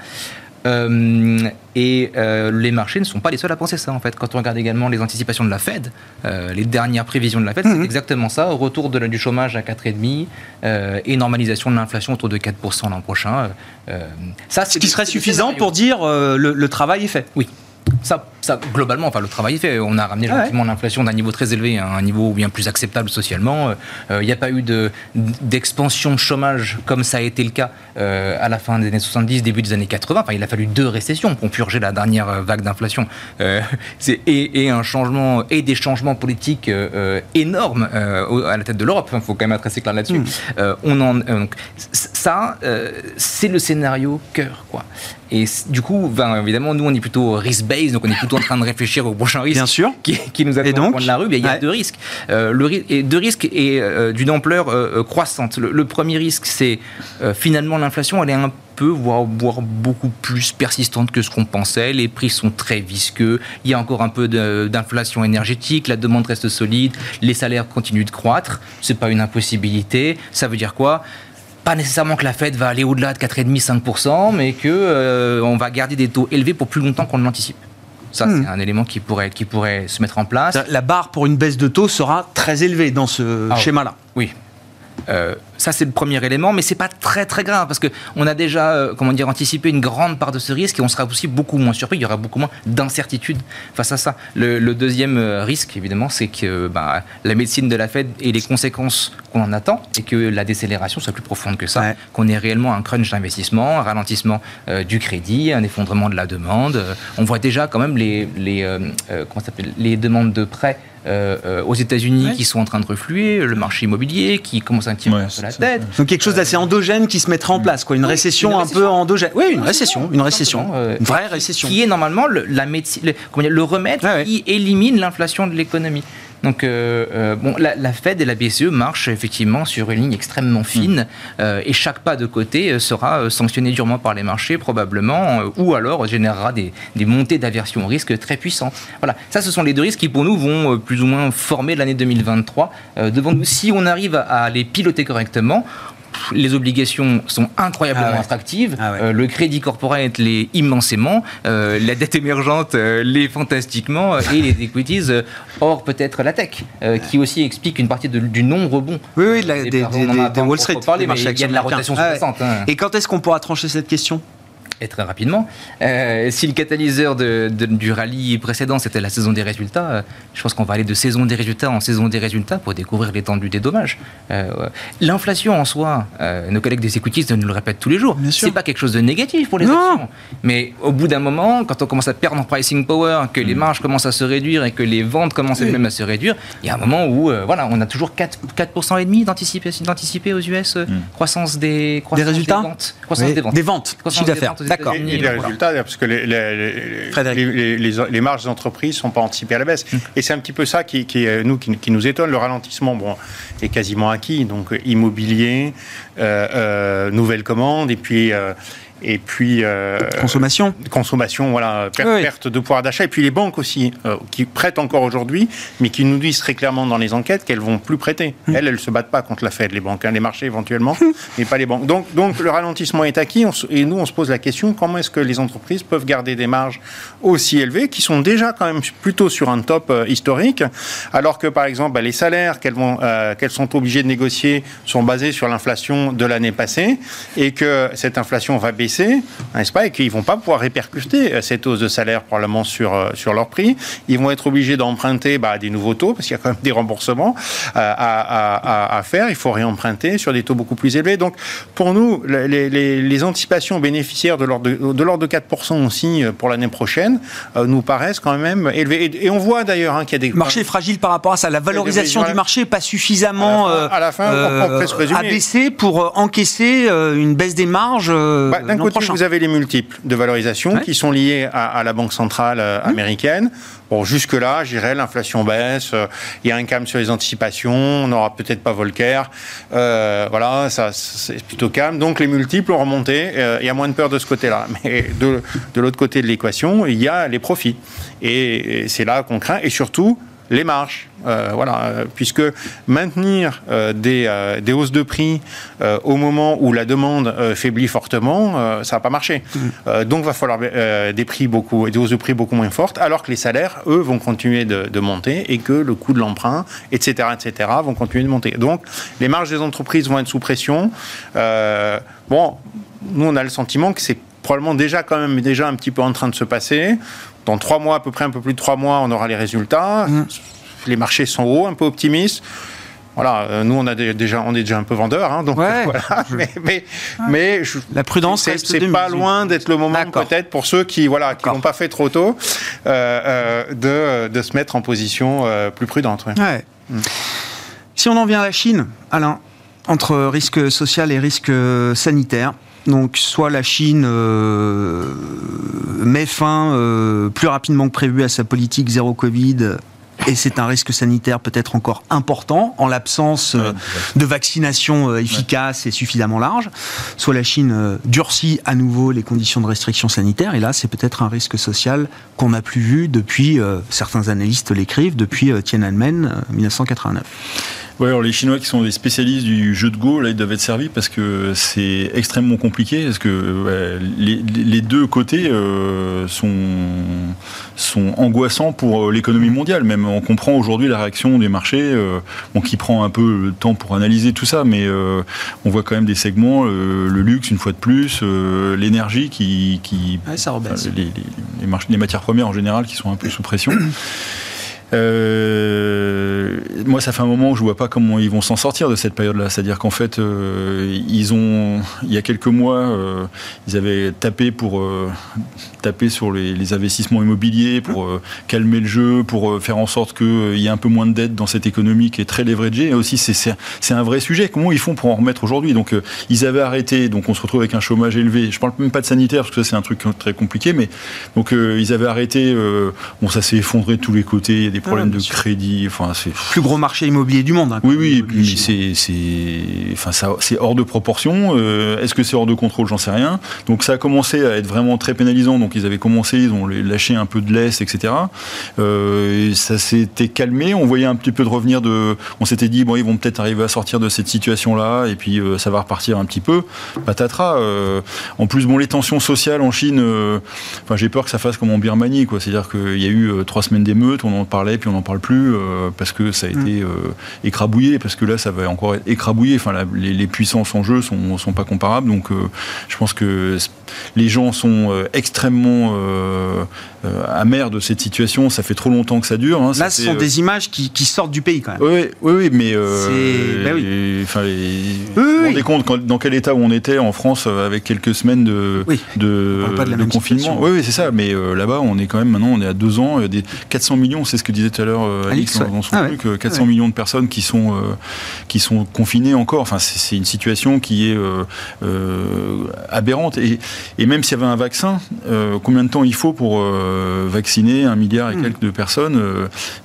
Euh, et euh, les marchés ne sont pas les seuls à penser ça, en fait. Quand on regarde également les anticipations de la Fed, euh, les dernières prévisions de la Fed, c'est mhm. exactement ça. Retour de, du chômage à 4,5% et normalisation de l'inflation autour de 4% l'an prochain. ça, Ce qui serait suffisant pour dire le, le travail est fait. Oui. Ça, ça, globalement, enfin, le travail est fait. On a ramené gentiment l'inflation d'un niveau très élevé à un niveau bien plus acceptable socialement. Il n'y a pas eu d'expansion de, chômage comme ça a été le cas à la fin des années 70, début des années 80. Enfin, il a fallu deux récessions pour purger la dernière vague d'inflation. et, et, un changement et des changements politiques énormes à la tête de l'Europe. Il faut quand même être assez clair là-dessus. Hmm. on en, donc, ça, c'est le scénario cœur, quoi. Et du coup, ben, évidemment, nous, on est plutôt risk-based, donc on est plutôt en train de réfléchir au prochain risque Bien sûr. Qui, qui nous attend au de la rue. il y a deux risques. Euh, le, et deux risques et euh, d'une ampleur euh, croissante. Le, premier risque, c'est finalement l'inflation, elle est un peu, voire, voire, beaucoup plus persistante que ce qu'on pensait. Les prix sont très visqueux. Il y a encore un peu d'inflation énergétique. La demande reste solide. Les salaires continuent de croître. C'est pas une impossibilité. Ça veut dire quoi? Pas nécessairement que la Fed va aller au-delà de 4,5-5%, mais qu'on euh, on va garder des taux élevés pour plus longtemps qu'on ne l'anticipe. Ça, c'est hmm. un élément qui pourrait, qui pourrait se mettre en place. La barre pour une baisse de taux sera très élevée dans ce ah schéma-là. Oui. Euh, ça, c'est le premier élément, mais c'est pas très très grave parce que on a déjà, euh, comment dire, anticipé une grande part de ce risque et on sera aussi beaucoup moins surpris. Il y aura beaucoup moins d'incertitude face à ça. Le, deuxième euh, risque, évidemment, c'est que bah, la médecine de la Fed et les conséquences qu'on en attend et que la décélération soit plus profonde que ça, qu'on ait réellement un crunch d'investissement, un ralentissement euh, du crédit, un effondrement de la demande. on voit déjà quand même les, les, comment les demandes de prêts aux États-Unis qui sont en train de refluer, le marché immobilier qui commence à tirer un la tête. Donc quelque chose d'assez endogène qui se mettra en place, quoi. Une, récession, un peu endogène. Oui, une récession, une récession, une vraie récession. Qui est normalement le, la médecine, le, le remède qui élimine l'inflation de l'économie. Donc, euh, euh, bon, la, Fed et la BCE marchent effectivement sur une ligne extrêmement fine, mm. euh, et chaque pas de côté sera sanctionné durement par les marchés, probablement, ou alors générera des, des montées d'aversion au risque très puissantes. Voilà, ça, ce sont les deux risques qui, pour nous, vont plus ou moins former l'année 2023 devant nous. Si on arrive à les piloter correctement, les obligations sont incroyablement ah attractives, ah euh, le crédit corporate l'est immensément, euh, la dette émergente euh, l'est fantastiquement, et les equities, or peut-être la tech, qui aussi explique une partie du non-rebond. Oui, oui, des, des, Wall Street, des marchés il y a de la rotation ah hein. Et quand est-ce qu'on pourra trancher cette question? Et très rapidement. Euh, si le catalyseur de, du rallye précédent, c'était la saison des résultats, euh, je pense qu'on va aller de saison des résultats en saison des résultats pour découvrir l'étendue des dommages. Euh, l'inflation en soi, nos collègues des equities nous le répètent tous les jours, c'est pas quelque chose de négatif pour les actions. Mais au bout d'un moment, quand on commence à perdre en pricing power, que les mm. marges commencent à se réduire et que les ventes commencent même à se réduire, il y a un moment où voilà, on a toujours 4%, 4 et demi d'anticiper aux US mm. croissance des, des résultats des ventes. Croissance des ventes. Des ventes, chiffre d'affaires. D'accord. Et, les résultats, parce que les, les, les, marges des entreprises ne sont pas anticipées à la baisse. Hum. Et c'est un petit peu ça qui, qui nous, qui, nous étonne. Le ralentissement bon, est quasiment acquis. Donc immobilier, euh, euh, nouvelles commandes, et puis euh, et puis euh, consommation. consommation voilà perte, de pouvoir d'achat. Et puis les banques aussi euh, qui prêtent encore aujourd'hui mais qui nous disent très clairement dans les enquêtes qu'elles vont plus prêter. Hmm. elles elles se battent pas contre la Fed les banques hein, les marchés éventuellement hmm. mais pas les banques. Donc donc le ralentissement est acquis. Et nous on se pose la question comment est-ce que les entreprises peuvent garder des marges aussi élevées qui sont déjà quand même plutôt sur un top euh, historique alors que par exemple bah, les salaires qu'elles vont qu'elles sont obligées de négocier sont basés sur l'inflation de l'année passée et que cette inflation va baisser n'est-ce pas, et qu'ils ne vont pas pouvoir répercuter euh, cette hausse de salaire probablement sur, euh, sur leur prix. Ils vont être obligés d'emprunter bah, des nouveaux taux, parce qu'il y a quand même des remboursements euh, à, à, faire. Il faut réemprunter sur des taux beaucoup plus élevés. Donc, pour nous, les, les, anticipations bénéficiaires de l'ordre de, de, de 4% aussi pour l'année prochaine nous paraissent quand même élevées. Et, on voit d'ailleurs hein, qu'il y a des... Marché fragile par rapport à ça. La valorisation du marché n'est pas suffisamment à la fin, abaissée pour encaisser une baisse des marges. Bah, côté, vous avez les multiples de valorisation qui sont liés à, la Banque centrale euh, mmh. américaine. Bon, jusque-là, j'irais, l'inflation baisse, euh, il y a un calme sur les anticipations, on n'aura peut-être pas Volcker. Euh, voilà, ça, c'est plutôt calme. Donc, les multiples ont remonté, il y a moins de peur de ce côté-là. Mais de, de l'autre côté de l'équation, il y a les profits. Et, et c'est là qu'on craint. Et surtout, les marges. Euh, voilà, euh, puisque maintenir euh, des, des, hausses de prix au moment où la demande faiblit fortement, ça va pas marcher. Mm. donc, va falloir des prix beaucoup, des hausses de prix beaucoup moins fortes, alors que les salaires, eux, vont continuer de, de monter et que le coût de l'emprunt, etc., etc., vont continuer de monter. Donc, les marges des entreprises vont être sous pression. bon, nous, on a le sentiment que c'est probablement déjà quand même déjà un petit peu en train de se passer. Dans trois mois, à peu près un peu plus de trois mois, on aura les résultats. Mmh. Les marchés sont hauts, un peu optimistes. Voilà, euh, nous on a déjà, on est déjà un peu vendeur, hein, donc voilà. Mais, mais, la prudence, c'est pas loin d'être le moment peut-être pour ceux qui voilà qui n'ont pas fait trop tôt euh, euh, de, de, se mettre en position plus prudente. Ouais. Mm. Si on en vient à la Chine, Alain, entre risque social et risque sanitaire. Donc, soit la Chine met fin plus rapidement que prévu à sa politique zéro Covid et c'est un risque sanitaire peut-être encore important en l'absence euh, de vaccination euh, efficace et suffisamment large. Soit la Chine euh, durcit à nouveau les conditions de restriction sanitaire, et là c'est peut-être un risque social qu'on n'a plus vu depuis, certains analystes l'écrivent, depuis Tiananmen 1989. Ouais, alors les Chinois qui sont des spécialistes du jeu de Go, là, ils doivent être servis parce que c'est extrêmement compliqué. Parce que les, deux côtés euh, sont, sont angoissants pour euh, l'économie mondiale. Même on comprend aujourd'hui la réaction des marchés, euh, qui prend un peu le temps pour analyser tout ça, mais on voit quand même des segments, le luxe une fois de plus, l'énergie qui, qui ça les, les, les matières premières en général qui sont un peu sous pression. Euh, moi, ça fait un moment que je vois pas comment ils vont s'en sortir de cette période-là. C'est-à-dire qu'en fait, euh, ils ont, il y a quelques mois, euh, ils avaient tapé pour taper sur les, investissements immobiliers, pour calmer le jeu, pour faire en sorte qu'il y ait un peu moins de dettes dans cette économie qui est très leveragée. Et aussi, c'est un vrai sujet. Comment ils font pour en remettre aujourd'hui? Donc, ils avaient arrêté. Donc, on se retrouve avec un chômage élevé. Je parle même pas de sanitaire parce que ça, c'est un truc très compliqué. Mais donc, ils avaient arrêté. bon, ça s'est effondré de tous les côtés. Il y a des problèmes de crédit. Enfin, c'est plus gros marché immobilier du monde. Hein, oui, oui. Mais c'est, c'est, enfin, c'est hors de proportion. Euh, est-ce que c'est hors de contrôle? J'en sais rien. Donc ça a commencé à être vraiment très pénalisant. Donc ils avaient commencé, ils ont lâché un peu de laisse, etc. Euh, ça s'était calmé. On voyait un petit peu de revenir de. On s'était dit bon, ils vont peut-être arriver à sortir de cette situation-là, et puis euh, ça va repartir un petit peu. Patatras. en plus, bon, les tensions sociales en Chine. enfin, j'ai peur que ça fasse comme en Birmanie, quoi. C'est-à-dire qu'il y a eu trois semaines d'émeutes, on en parlait puis on n'en parle plus euh, parce que ça a mm. été euh, écrabouillé, parce que là, ça va encore être écrabouillé. Enfin, les, puissances en jeu sont, sont pas comparables. Donc, euh, je pense que les gens sont extrêmement mon amers de cette situation. Ça fait trop longtemps que ça dure. Hein. Là, ce sont des images qui, sortent du pays quand même. Oui, oui, oui mais bah oui. Enfin, vous vous rendez compte dans quel état où on était en France avec quelques semaines de, de, confinement. Oui, oui c'est ça. Mais là-bas, on est quand même maintenant, on est à deux ans, des 400 millions, c'est ce que disait tout à l'heure euh, Alix, dans, son ah truc, 400 euh, millions de personnes qui sont, euh, qui sont confinées encore. Enfin, c'est une situation qui est aberrante. Et, et même s'il y avait un vaccin, combien de temps il faut pour vacciner un milliard et hmm. quelques de personnes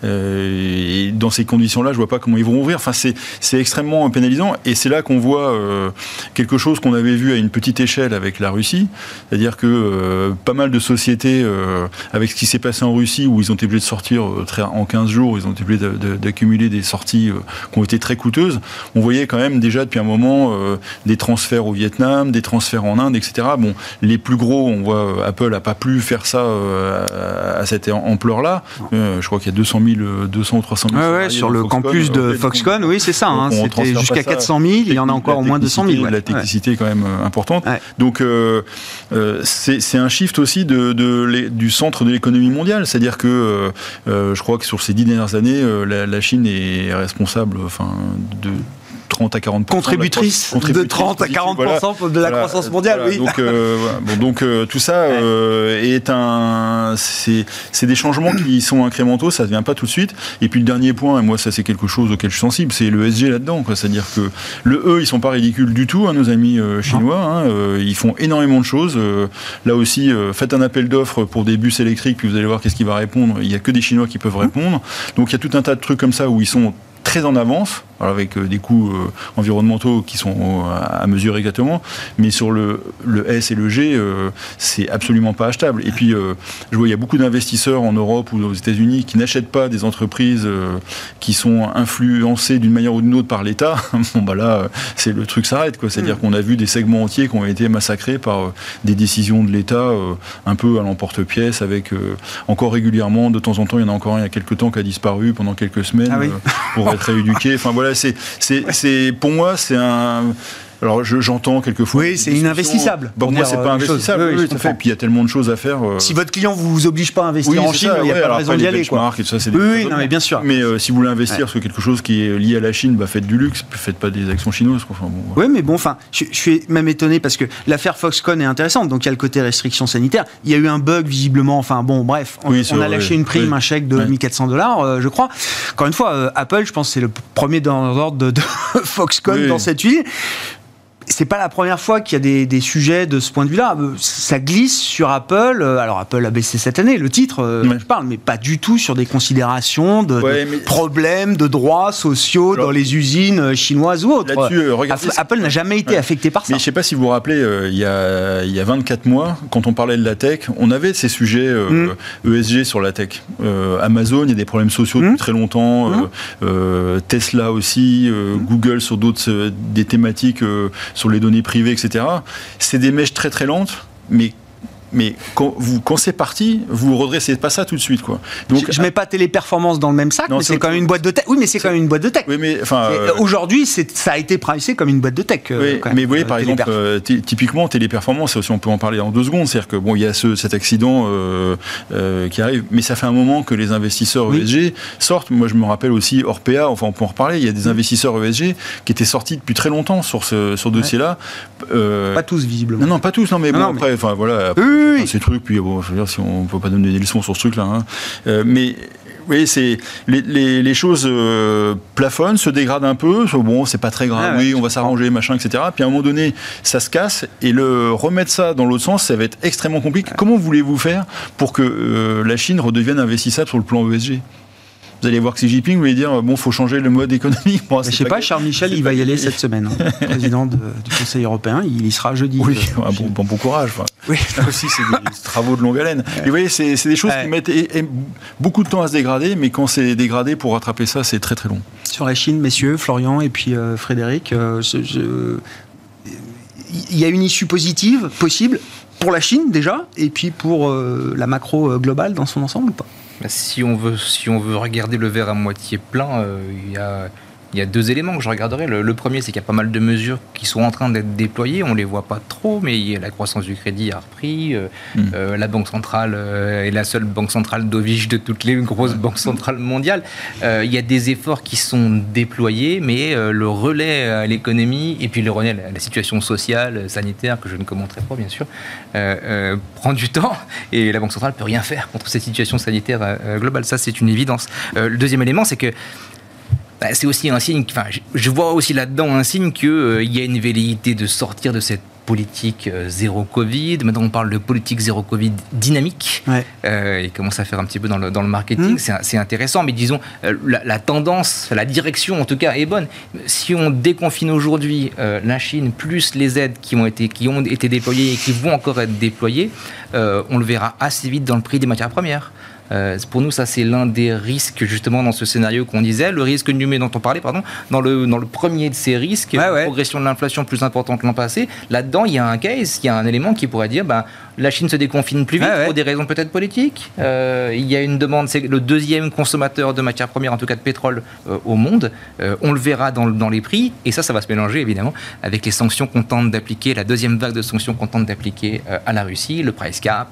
Et dans ces conditions-là, je vois pas comment ils vont ouvrir. Enfin, c'est extrêmement pénalisant. Et c'est là qu'on voit quelque chose qu'on avait vu à une petite échelle avec la Russie. C'est-à-dire que pas mal de sociétés, avec ce qui s'est passé en Russie, où ils ont été obligés de sortir en 15 jours, ils ont été obligés d'accumuler des sorties euh, qui ont été très coûteuses. On voyait quand même déjà depuis un moment euh, des transferts au Vietnam, des transferts en Inde, etc. Bon, les plus gros, on voit euh, Apple n'a pas pu faire ça à cette ampleur-là. je crois qu'il y a 200 000, 200 ou 300 000. Ouais, sur le campus de Foxconn, oui, c'est ça. Hein, C'était jusqu'à 400 000. Il y en a encore au moins 200 000. La technicité est quand même importante. Donc, c'est un shift aussi de, du centre de l'économie mondiale. C'est-à-dire que je crois que sur ces dix dernières années, euh, la, Chine est responsable enfin, de 30 à 40 contributrice, de 30 à 40% de la croissance mondiale. oui. Donc, euh, bon, donc euh, tout ça est un, c'est des changements qui sont incrémentaux, ça ne vient pas tout de suite. Et puis le dernier point, et moi ça c'est quelque chose auquel je suis sensible, c'est le SG là-dedans. C'est-à-dire que le E, ils sont pas ridicules du tout, hein, nos amis chinois. Hein, ils font énormément de choses. là aussi, faites un appel d'offres pour des bus électriques, puis vous allez voir qu'est-ce qui va répondre. Il n'y a que des Chinois qui peuvent répondre. Donc il y a tout un tas de trucs comme ça où ils sont très en avance, avec euh, des coûts euh, environnementaux qui sont euh, à mesure exactement, mais sur le, le S et le G, c'est absolument pas achetable. Et puis, je vois, il y a beaucoup d'investisseurs en Europe ou aux États-Unis qui n'achètent pas des entreprises qui sont influencées d'une manière ou d'une autre par l'État. bon, bah là, c'est le truc s'arrête, quoi. C'est-à-dire mm. qu'on a vu des segments entiers qui ont été massacrés par des décisions de l'État un peu à l'emporte-pièce, avec encore régulièrement, de temps en temps, il y en a encore un il y a quelques temps qui a disparu pendant quelques semaines ah pour être rééduqué. Enfin voilà, c'est, c'est, pour moi, c'est un Alors j'entends quelquefois. Oui, c'est ininvestissable. Bon, moi, c'est pas investissable. Oui, oui, fait. Et puis il y a tellement de choses à faire. Si votre client vous oblige pas à investir en Chine, il n'y a pas de raison d'y aller. Quoi. Et ça, des oui, non, mais bien sûr. Mais si vous voulez investir sur quelque chose qui est lié à la Chine, bah, faites du luxe, faites pas des actions chinoises. Enfin, bon, Oui, mais bon, enfin, je, suis même étonné parce que l'affaire Foxconn est intéressante. Donc il y a le côté restriction sanitaire. Il y a eu un bug visiblement. Enfin bon, bref, on, a lâché une prime, un chèque de 1400 dollars, je crois. Encore une fois, Apple, je pense, c'est le premier dans l'ordre de, de Foxconn dans cette huile c'est pas la première fois qu'il y a des, des, sujets de ce point de vue-là. Euh, ça glisse sur Apple. Euh, alors Apple a baissé cette année, le titre, euh, je parle, mais pas du tout sur des considérations de, problèmes de droits sociaux dans les usines chinoises ou autres. Apple n'a jamais été affecté par ça. Mais je sais pas si vous vous rappelez, il, y a, il y a 24 mois, quand on parlait de la tech, on avait ces sujets ESG mm. e sur la tech. Amazon, il y a des problèmes sociaux depuis mm. très longtemps. Mm. Tesla aussi, Google sur d'autres des thématiques sur les données privées, etc. C'est des mèches très très lentes, mais mais quand, vous, quand c'est parti, vous redressez pas ça tout de suite, quoi. Donc, je, ne mets pas téléperformance dans le même sac, mais c'est quand même une boîte de tech. Oui, mais c'est quand même une boîte de tech. Oui, mais enfin. Euh, aujourd'hui, ça a été pricé comme une boîte de tech. Euh, oui, mais vous voyez, euh, par exemple, typiquement téléperformance, si on peut en parler en deux secondes, c'est-à-dire que bon, il y a ce, cet accident qui arrive, mais ça fait un moment que les investisseurs ESG sortent. Moi, je me rappelle aussi Orpea. Enfin, on peut en reparler. Il y a des investisseurs ESG qui étaient sortis depuis très longtemps sur ce sur dossier-là. pas tous visiblement. Non, non, pas tous. Non, mais bon, après, enfin voilà ces trucs. Puis bon, je veux dire, si on ne peut pas donner des leçons sur ce truc-là. Hein. Euh, mais oui, c'est les, les, choses euh, plafonnent, se dégradent un peu. Bon, c'est pas très grave. Ah oui, on va s'arranger, machin, etc. Puis à un moment donné, ça se casse et le remettre ça dans l'autre sens, ça va être extrêmement compliqué. Comment voulez-vous faire pour que euh, la Chine redevienne investissable sur le plan ESG vous allez voir que Xi Jinping va dire bon, faut changer le mode économique. Bon, je sais pas, Charles Michel, il va y aller cette semaine, hein. président du Conseil européen. Il y sera jeudi. Oui, euh, bon, bon, courage. Oui, aussi, c'est des travaux de longue haleine. Et vous voyez, c'est des choses qui mettent beaucoup de temps à se dégrader, mais quand c'est dégradé, pour rattraper ça, c'est très très long. Sur la Chine, messieurs, Florian et puis euh, Frédéric, euh, il y a une issue positive possible pour la Chine déjà, et puis pour la macro globale dans son ensemble ou pas? Si on, veut, si on veut regarder le verre à moitié plein, euh, il y a il y a deux éléments que je regarderai. Le, premier, c'est qu'il y a pas mal de mesures qui sont en train d'être déployées. On ne les voit pas trop, mais la croissance du crédit a repris. Euh, hmm. euh, la Banque centrale euh, est la seule banque centrale d'ovige de toutes les grosses banques centrales mondiales. il y a des efforts qui sont déployés, mais le relais à l'économie et puis le relais à la situation sociale, sanitaire, que je ne commenterai pas, bien sûr, prend du temps. Et la Banque centrale ne peut rien faire contre cette situation sanitaire globale. Ça, c'est une évidence. le deuxième élément, c'est que bah, c'est aussi un signe, enfin, je vois aussi là-dedans un signe qu'il euh, y a une velléité de sortir de cette politique euh, zéro Covid. Maintenant, on parle de politique zéro Covid dynamique. Euh, il commence à faire un petit peu dans le, dans le marketing. Mmh. C'est intéressant, mais disons, la, tendance, la direction en tout cas est bonne. Si on déconfine aujourd'hui la Chine, plus les aides qui ont, été, qui ont été déployées et qui vont encore être déployées, on le verra assez vite dans le prix des matières premières. Euh, pour nous, ça, c'est l'un des risques, justement, dans ce scénario qu'on disait. Le risque numérique dont on parlait, pardon, dans le, dans le premier de ces risques, la progression de l'inflation plus importante l'an passé, là-dedans, il y a un case, il y a un élément qui pourrait dire, ben, la Chine se déconfine plus vite pour des raisons peut-être politiques. Euh, il y a une demande, c'est le deuxième consommateur de matières premières, en tout cas de pétrole, euh, au monde. Euh, on le verra dans, dans, les prix, et ça, ça va se mélanger évidemment avec les sanctions qu'on tente d'appliquer, la deuxième vague de sanctions qu'on tente d'appliquer à la Russie, le price cap,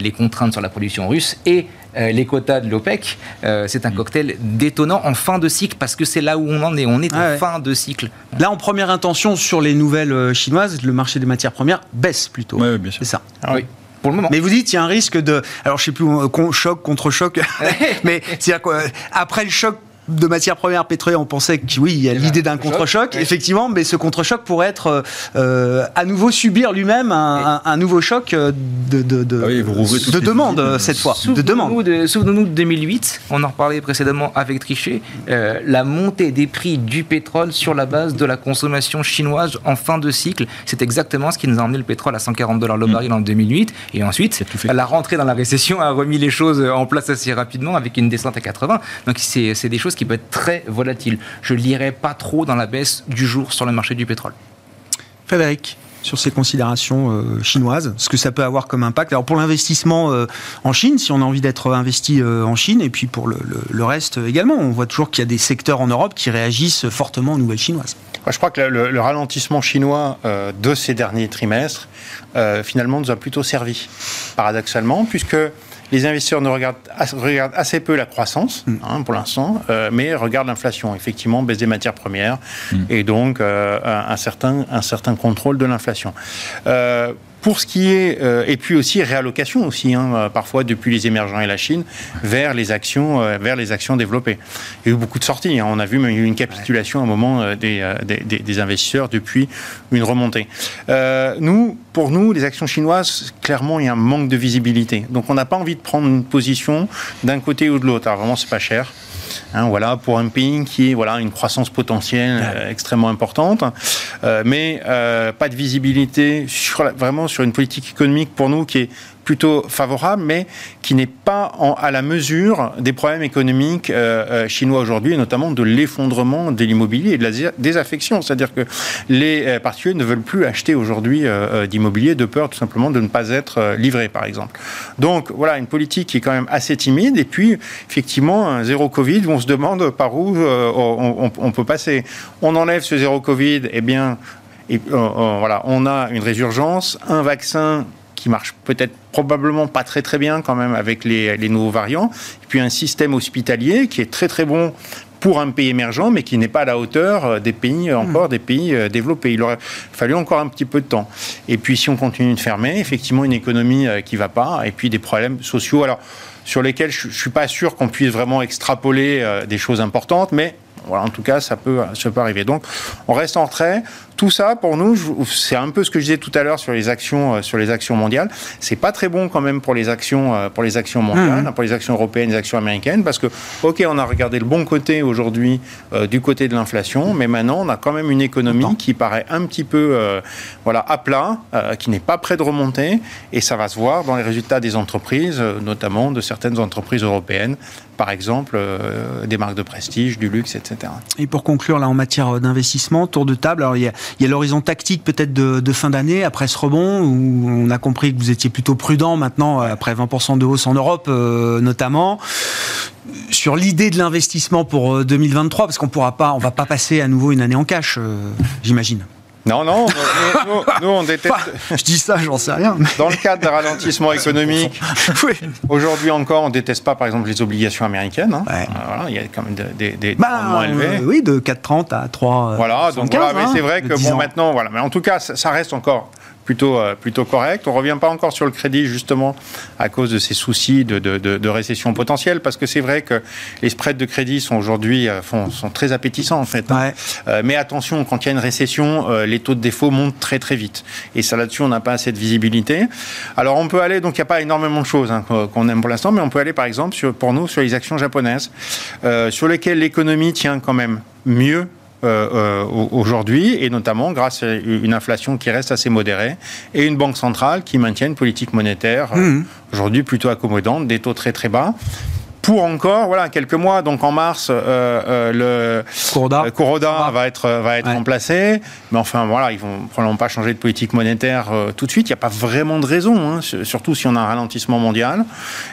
les contraintes sur la production russe et les quotas de l'OPEC. c'est un cocktail détonnant en fin de cycle parce que c'est là où on en est. On est en fin de cycle. Là, en première intention sur les nouvelles chinoises, le marché des matières premières baisse plutôt. Oui, bien sûr. C'est ça. Ah oui. Pour le moment. Mais vous dites, il y a un risque de. Alors, je sais plus, euh, choc contre choc. mais c'est-à-dire quoi Après le choc de matières premières pétrolières, on pensait que oui, il y a l'idée d'un contre-choc, effectivement, mais ce contre-choc pourrait être euh, à nouveau subir lui-même un, nouveau choc euh, de, de, de, ah de demande euh, cette fois. De demande. Souvenons-nous de 2008, on en reparlait précédemment avec Trichet, la montée des prix du pétrole sur la base de la consommation chinoise en fin de cycle. C'est exactement ce qui nous a emmené le pétrole à 140 dollars le mm. baril en 2008. Et ensuite, la rentrée dans la récession a remis les choses en place assez rapidement avec une descente à 80. Donc c'est des choses qui peut être très volatile. Je ne lirai pas trop dans la baisse du jour sur le marché du pétrole. Frédéric sur ces considérations euh, chinoises, ce que ça peut avoir comme impact. Alors pour l'investissement euh, en Chine, si on a envie d'être investi euh, en Chine, et puis pour le, le reste également, on voit toujours qu'il y a des secteurs en Europe qui réagissent fortement aux nouvelles chinoises. Je crois que le, le ralentissement chinois de ces derniers trimestres, finalement, nous a plutôt servi, paradoxalement, puisque les investisseurs ne regardent, assez peu la croissance mm. hein, pour l'instant, euh, mais regardent l'inflation. Effectivement, baisse des matières premières mm. et donc euh, un, certain, un certain contrôle de l'inflation. Euh, pour ce qui est, euh, et puis aussi réallocation aussi, hein, euh, parfois depuis les émergents et la Chine, vers les actions, euh, vers les actions développées. Il y a eu beaucoup de sorties. Hein. On a vu une capitulation à un moment des, des, des, investisseurs depuis une remontée. nous, pour nous, les actions chinoises, clairement, il y a un manque de visibilité. Donc on n'a pas envie de prendre une position d'un côté ou de l'autre. Alors vraiment, c'est pas cher. Hein, voilà, pour un pays qui est voilà, une croissance potentielle euh, extrêmement importante, euh, mais euh, pas de visibilité sur, vraiment sur une politique économique pour nous qui est plutôt favorable, mais qui n'est pas à la mesure des problèmes économiques euh, euh, chinois aujourd'hui, et notamment de l'effondrement de l'immobilier et de la désaffection. C'est-à-dire que les euh, particuliers ne veulent plus acheter aujourd'hui d'immobilier de peur tout simplement de ne pas être livrés, par exemple. Donc voilà, une politique qui est quand même assez timide. Et puis, effectivement, un zéro Covid, on se demande par où on, peut passer. On enlève ce zéro Covid, eh bien, voilà, on a une résurgence, un vaccin qui marche peut-être probablement pas très très bien quand même avec les, nouveaux variants, et puis un système hospitalier qui est très très bon pour un pays émergent, mais qui n'est pas à la hauteur euh, des pays euh, encore des pays euh, développés. Il aurait fallu encore un petit peu de temps. Et puis si on continue de fermer, effectivement une économie qui va pas, et puis des problèmes sociaux. Alors sur lesquels je, ne suis pas sûr qu'on puisse vraiment extrapoler des choses importantes, mais voilà, en tout cas, ça peut, ça peut arriver. Donc, on reste en retrait. Tout ça, pour nous, c'est un peu ce que je disais tout à l'heure sur les actions, euh, sur les actions mondiales. C'est pas très bon quand même pour les actions, euh, pour les actions mondiales, mmh. pour les actions européennes, les actions américaines, parce que, ok, on a regardé le bon côté aujourd'hui euh, du côté de l'inflation, mais maintenant, on a quand même une économie qui paraît un petit peu, voilà, à plat, qui n'est pas près de remonter, et ça va se voir dans les résultats des entreprises, notamment de certaines entreprises européennes, par exemple, des marques de prestige, du luxe, etc. Et pour conclure, là, en matière d'investissement, tour de table, alors il y a il y a l'horizon tactique peut-être de, fin d'année après ce rebond où on a compris que vous étiez plutôt prudent maintenant après 20% de hausse en Europe euh, notamment sur l'idée de l'investissement pour 2023 euh, parce qu'on pourra pas on va pas passer à nouveau une année en cash euh, j'imagine. Non, non, nous, on déteste. je dis ça, j'en sais rien. Dans le cadre d'un ralentissement économique, aujourd'hui encore, on ne déteste pas, par exemple, les obligations américaines. Hein. Euh, voilà, il y a quand même des, des, bah, élevés. oui, de 4,30 à 3. Voilà, donc voilà, mais c'est hein, vrai que bon, maintenant, voilà. Mais en tout cas, ça reste encore plutôt, euh, plutôt correct. On ne revient pas encore sur le crédit, justement, à cause de ces soucis de, de, récession potentielle, parce que c'est vrai que les spreads de crédit sont aujourd'hui euh, sont très appétissants, en fait. Hein. Euh, mais attention, quand il y a une récession, les taux de défaut montent très, très vite. Et ça, là-dessus, on n'a pas assez de visibilité. Alors, on peut aller, donc il n'y a pas énormément de choses hein, qu'on aime pour l'instant, mais on peut aller, par exemple, sur, pour nous, sur les actions japonaises, sur lesquelles l'économie tient quand même mieux euh, euh, aujourd'hui, et notamment grâce à une inflation qui reste assez modérée et une banque centrale qui maintient une politique monétaire euh, mmh. aujourd'hui plutôt accommodante, des taux très très bas pour encore voilà quelques mois. Donc en mars, le Kuroda, va être va être remplacé. Mais enfin voilà, ils vont probablement pas changer de politique monétaire tout de suite. Il n'y a pas vraiment de raison, hein, surtout si on a un ralentissement mondial.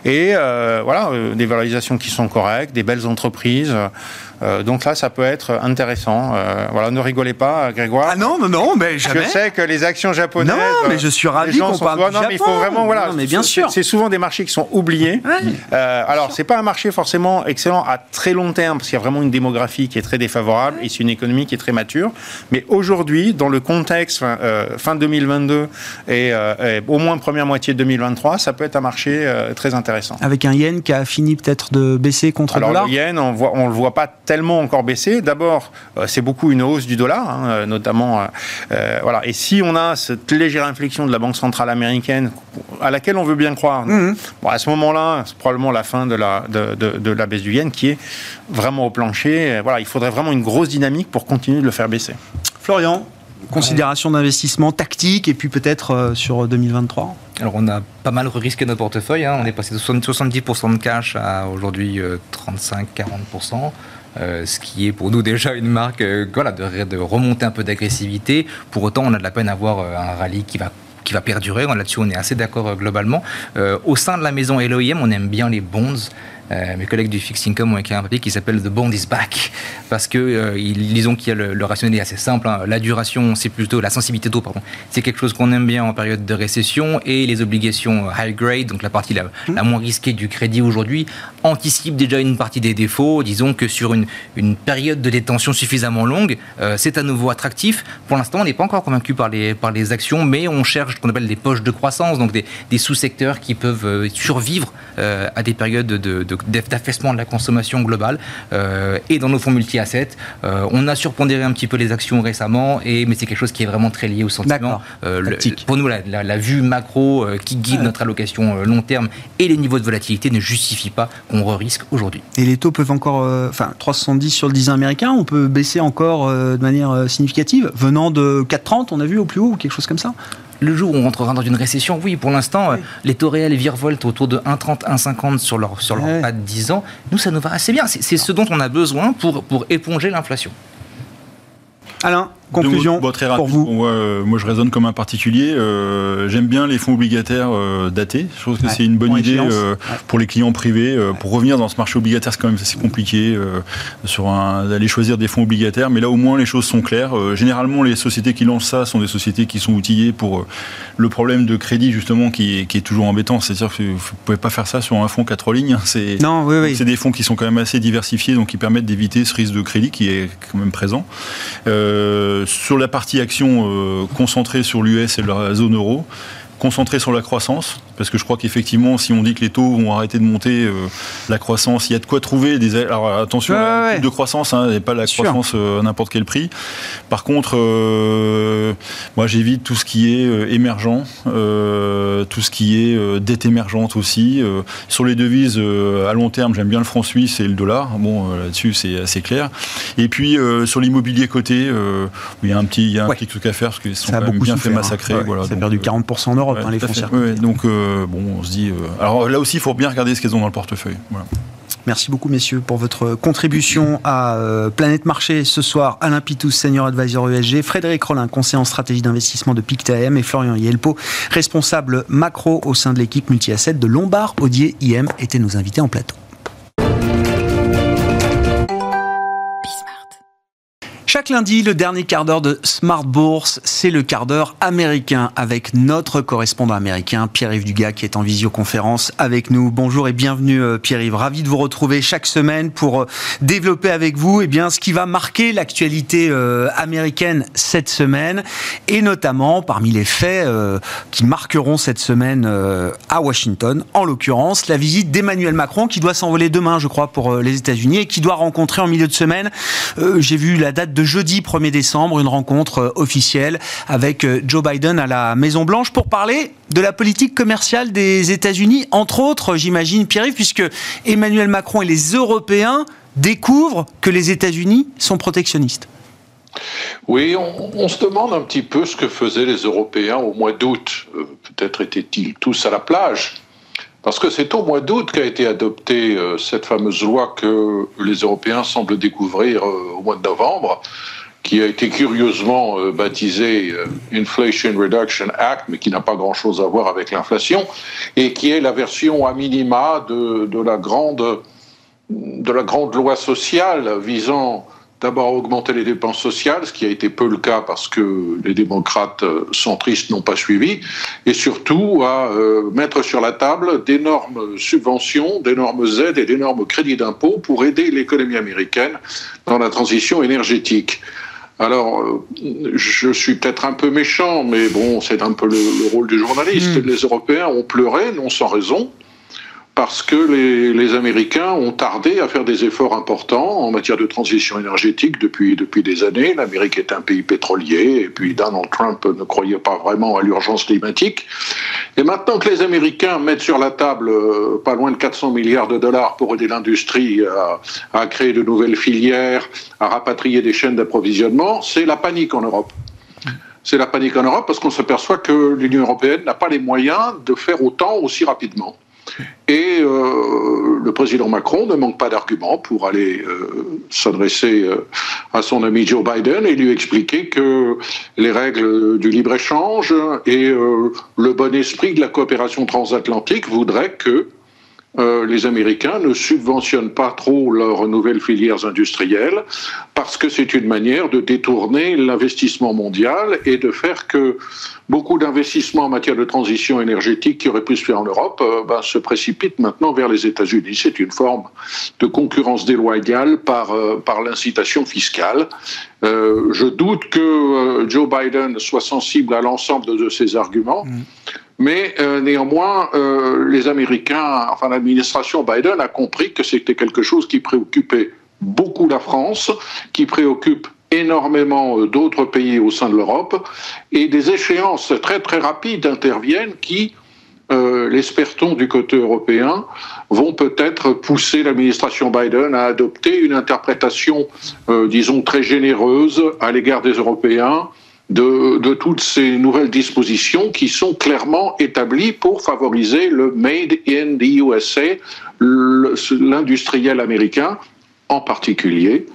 Et voilà, des valorisations qui sont correctes, des belles entreprises. Euh, donc là, ça peut être intéressant. Euh, voilà, ne rigolez pas, Grégoire. Ah non, non, non, mais jamais. Je sais que les actions japonaises. Non, mais je suis ravi qu'on parle du non, mais il faut vraiment, voilà. mais bien sûr. C'est souvent des marchés qui sont oubliés. Euh, alors, c'est pas un marché forcément excellent à très long terme, parce qu'il y a vraiment une démographie qui est très défavorable et c'est une économie qui est très mature. Mais aujourd'hui, dans le contexte fin 2022 et, au moins première moitié de 2023, ça peut être un marché très intéressant. Avec un yen qui a fini peut-être de baisser contre le dollar. Alors le yen, on voit, on le voit pas tellement encore baissé. D'abord, euh, c'est beaucoup une hausse du dollar, hein, euh, notamment. Euh, voilà. Et si on a cette légère inflexion de la Banque centrale américaine, à laquelle on veut bien croire, mhm. bon, à ce moment-là, c'est probablement la fin de la, de, de, la baisse du yen qui est vraiment au plancher. Voilà, il faudrait vraiment une grosse dynamique pour continuer de le faire baisser. Florian, considération d'investissement tactique et puis peut-être sur 2023 Alors on a pas mal risqué notre portefeuille, hein. on est passé de 70% de cash à aujourd'hui 35-40%. Ce qui est pour nous déjà une marque voilà, de, de remonter un peu d'agressivité. Pour autant, on a de la peine à voir un rallye qui va qui va perdurer. Là-dessus, on est assez d'accord globalement. au sein de la maison LOIM, on aime bien les bonds. Euh, mes collègues du Fixed Income ont écrit un papier qui s'appelle The Bond is Back, parce que euh, ils, disons qu'il y a le, le rationnel est assez simple. Hein. La duration, c'est plutôt la sensibilité taux, pardon. C'est quelque chose qu'on aime bien en période de récession, et les obligations high grade, donc la partie la, mmh. moins risquée du crédit aujourd'hui, anticipent déjà une partie des défauts. Disons que sur une, une période de détention suffisamment longue, euh, c'est à nouveau attractif. Pour l'instant, on n'est pas encore convaincu par les, par les actions, mais on cherche ce qu'on appelle des poches de croissance, donc des, des sous-secteurs qui peuvent survivre à des périodes de, de d'affaissement de la consommation globale. Euh, et dans nos fonds multi-assets, euh, on a surpondéré un petit peu les actions récemment, et, mais c'est quelque chose qui est vraiment très lié au sentiment. Euh, pour nous, la, vue macro qui guide notre allocation long terme et les niveaux de volatilité ne justifient pas qu'on re-risque aujourd'hui. Et les taux peuvent encore, enfin 370 sur le 10 américain, on peut baisser encore de manière significative, venant de 4,30, on a vu au plus haut, ou quelque chose comme ça? Le jour où on rentrera dans une récession, oui, pour l'instant, euh, les taux réels virevoltent autour de 1,30, 1,50 sur leur, sur leur pas de 10 ans. Nous, ça nous va assez bien. C'est ce dont on a besoin pour, pour éponger l'inflation. Alain Conclusion très pour vous euh, Moi, je raisonne comme un particulier. Euh, j'aime bien les fonds obligataires euh, datés. Je trouve que c'est une bonne idée pour les clients privés. Pour revenir dans ce marché obligataire, c'est quand même assez compliqué sur d'aller choisir des fonds obligataires. Mais là, au moins, les choses sont claires. généralement, les sociétés qui lancent ça sont des sociétés qui sont outillées pour le problème de crédit, justement, qui est, qui est toujours embêtant. C'est-à-dire que vous ne pouvez pas faire ça sur un fonds quatre lignes. C'est oui, des fonds qui sont quand même assez diversifiés, donc qui permettent d'éviter ce risque de crédit qui est quand même présent. Euh, sur la partie action euh, concentrée sur l'US et la zone euro, concentrée sur la croissance, parce que je crois qu'effectivement, si on dit que les taux vont arrêter de monter, euh, la croissance, il y a de quoi trouver des. Alors attention, de croissance, hein, et pas la croissance euh, à n'importe quel prix. Par contre, euh, moi j'évite tout ce qui est émergent, tout ce qui est dette émergente aussi. sur les devises à long terme, j'aime bien le franc suisse et le dollar. Bon, là-dessus c'est assez clair. Et puis sur l'immobilier coté, il y a un petit, il y a un petit truc à faire parce qu'ils sont quand même bien fait hein. massacrer. Voilà, ça a perdu 40% en Europe, hein, les foncières. donc euh, bon, on se dit. Euh, alors là aussi, il faut bien regarder ce qu'elles ont dans le portefeuille. Merci beaucoup, messieurs, pour votre contribution à euh, Planète Marché ce soir. Alain Pitous, senior advisor ESG, Frédéric Rollin, conseiller en stratégie d'investissement de Pictam et Florian Yelpo, responsable macro au sein de l'équipe multi-asset de Lombard Audier IM, étaient nos invités en plateau. Chaque lundi, le dernier quart d'heure de Smart Bourse, c'est le quart d'heure américain avec notre correspondant américain, Pierre-Yves Dugas, qui est en visioconférence avec nous. Bonjour et bienvenue euh, Pierre-Yves. Ravi de vous retrouver chaque semaine pour euh, développer avec vous eh bien, ce qui va marquer l'actualité euh, américaine cette semaine et notamment parmi les faits qui marqueront cette semaine à Washington, en l'occurrence la visite d'Emmanuel Macron qui doit s'envoler demain, je crois, pour les États-Unis et qui doit rencontrer en milieu de semaine, j'ai vu la date de jeudi 1er décembre, une rencontre euh, officielle avec euh, Joe Biden à la Maison Blanche pour parler de la politique commerciale des États-Unis, entre autres, j'imagine, Pierre-Yves, puisque Emmanuel Macron et les Européens découvrent que les États-Unis sont protectionnistes. Oui, on, se demande un petit peu ce que faisaient les Européens au mois d'août. Euh, peut-être étaient-ils tous à la plage. Parce que c'est au mois d'août qu'a été adoptée euh, cette fameuse loi que les Européens semblent découvrir euh, au mois de novembre, qui a été curieusement euh, baptisée Inflation Reduction Act, mais qui n'a pas grand-chose à voir avec l'inflation, et qui est la version à minima de, la grande loi sociale visant d'abord augmenter les dépenses sociales, ce qui a été peu le cas parce que les démocrates euh, centristes n'ont pas suivi, et surtout à euh, mettre sur la table d'énormes subventions, d'énormes aides et d'énormes crédits d'impôt pour aider l'économie américaine dans la transition énergétique. Alors, euh, je suis peut-être un peu méchant, mais bon, c'est un peu le, rôle du journaliste. Hmm. Les Européens ont pleuré, non sans raison, parce que les, Américains ont tardé à faire des efforts importants en matière de transition énergétique depuis, depuis des années. L'Amérique est un pays pétrolier, et puis Donald Trump ne croyait pas vraiment à l'urgence climatique. Et maintenant que les Américains mettent sur la table euh, pas loin de 400 milliards de dollars pour aider l'industrie à, à créer de nouvelles filières, à rapatrier des chaînes d'approvisionnement, c'est la panique en Europe c'est la panique en Europe parce qu'on s'aperçoit que l'Union européenne n'a pas les moyens de faire autant aussi rapidement. Et euh, le président Macron ne manque pas d'arguments pour aller euh, s'adresser euh, à son ami Joe Biden et lui expliquer que les règles du libre-échange et le bon esprit de la coopération transatlantique voudraient que euh, les Américains ne subventionnent pas trop leurs nouvelles filières industrielles parce que c'est une manière de détourner l'investissement mondial et de faire que beaucoup d'investissements en matière de transition énergétique qui auraient pu se faire en Europe euh, ben, se précipitent maintenant vers les États-Unis. C'est une forme de concurrence déloyale par, euh, par l'incitation fiscale. je doute que Joe Biden soit sensible à l'ensemble de ces arguments. Mmh. Mais euh, néanmoins, euh, les Américains, enfin l'administration Biden a compris que c'était quelque chose qui préoccupait beaucoup la France, qui préoccupe énormément euh, d'autres pays au sein de l'Europe, et des échéances très très rapides interviennent qui, l'espère-t-on du côté européen, vont peut-être pousser l'administration Biden à adopter une interprétation, disons, très généreuse à l'égard des Européens, de, toutes ces nouvelles dispositions qui sont clairement établies pour favoriser le Made in the USA, l'industriel américain en particulier.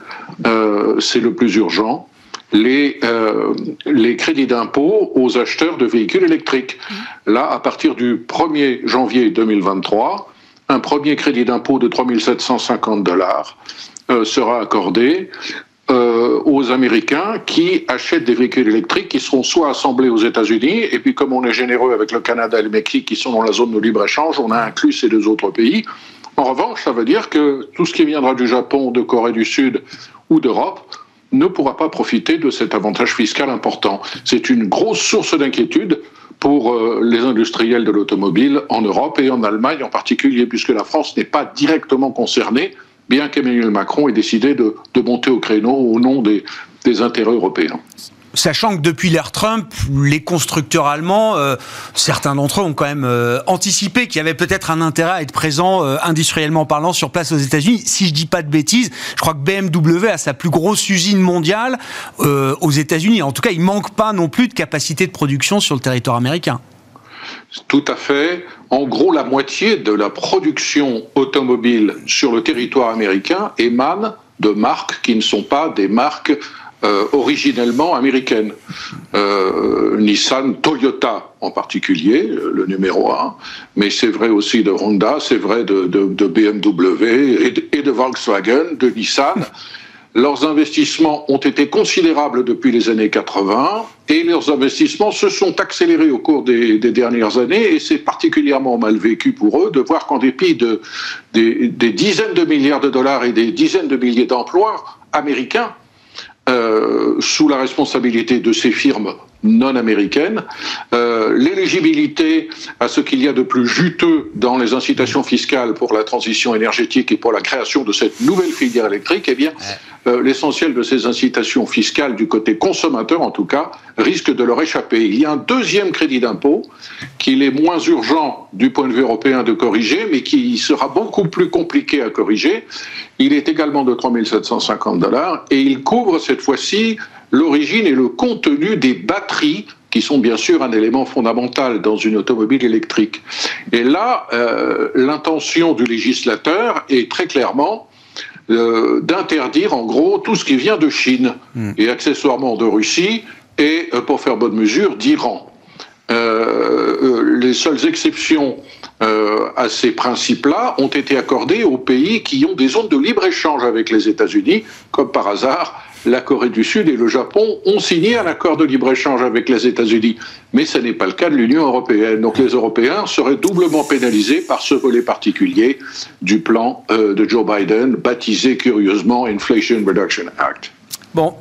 Euh, c'est le plus urgent. Les, euh, les crédits d'impôt aux acheteurs de véhicules électriques. Là, à partir du 1er janvier 2023, un premier crédit d'impôt de 3 750 dollars euh, sera accordé euh, aux Américains qui achètent des véhicules électriques qui seront soit assemblés aux États-Unis, et puis comme on est généreux avec le Canada et le Mexique qui sont dans la zone de libre-échange, on a inclus ces deux autres pays. En revanche, ça veut dire que tout ce qui viendra du Japon, de Corée du Sud ou d'Europe ne pourra pas profiter de cet avantage fiscal important. C'est une grosse source d'inquiétude pour euh, les industriels de l'automobile en Europe et en Allemagne en particulier, puisque la France n'est pas directement concernée bien qu'Emmanuel Macron ait décidé de, monter au créneau au nom des, intérêts européens. Sachant que depuis l'ère Trump, les constructeurs allemands, euh, certains d'entre eux ont quand même euh, anticipé qu'il y avait peut-être un intérêt à être présent euh, industriellement parlant sur place aux États-Unis. Si je dis pas de bêtises, je crois que BMW a sa plus grosse usine mondiale aux États-Unis. En tout cas, il manque pas non plus de capacité de production sur le territoire américain. Tout à fait. En gros, la moitié de la production automobile sur le territoire américain émane de marques qui ne sont pas des marques euh, originellement américaines. Euh, Nissan, Toyota en particulier, le numéro un, mais c'est vrai aussi de Honda, c'est vrai de, BMW et de, Volkswagen, de Nissan. Leurs investissements ont été considérables depuis les années 80 et leurs investissements se sont accélérés au cours des, dernières années et c'est particulièrement mal vécu pour eux de voir qu'en dépit de, des, dizaines de milliards de dollars et des dizaines de milliers d'emplois américains, euh, sous la responsabilité de ces firmes non américaines, euh, l'éligibilité à ce qu'il y a de plus juteux dans les incitations fiscales pour la transition énergétique et pour la création de cette nouvelle filière électrique, eh bien, euh, l'essentiel de ces incitations fiscales du côté consommateur, en tout cas, risque de leur échapper. Il y a un deuxième crédit d'impôt qu'il est moins urgent du point de vue européen de corriger, mais qui sera beaucoup plus compliqué à corriger. Il est également de 3 750 dollars et il couvre cette fois-ci l'origine et le contenu des batteries qui sont bien sûr un élément fondamental dans une automobile électrique. Et là, euh, l'intention du législateur est très clairement euh, d'interdire en gros tout ce qui vient de Chine hmm. et accessoirement de Russie et, euh, pour faire bonne mesure, d'Iran. les seules exceptions à ces principes-là ont été accordées aux pays qui ont des zones de libre-échange avec les États-Unis, comme par hasard la Corée du Sud et le Japon ont signé un accord de libre-échange avec les États-Unis. Mais ce n'est pas le cas de l'Union européenne. Donc les Européens seraient doublement pénalisés par ce volet particulier du plan euh, de Joe Biden, baptisé curieusement Inflation Reduction Act.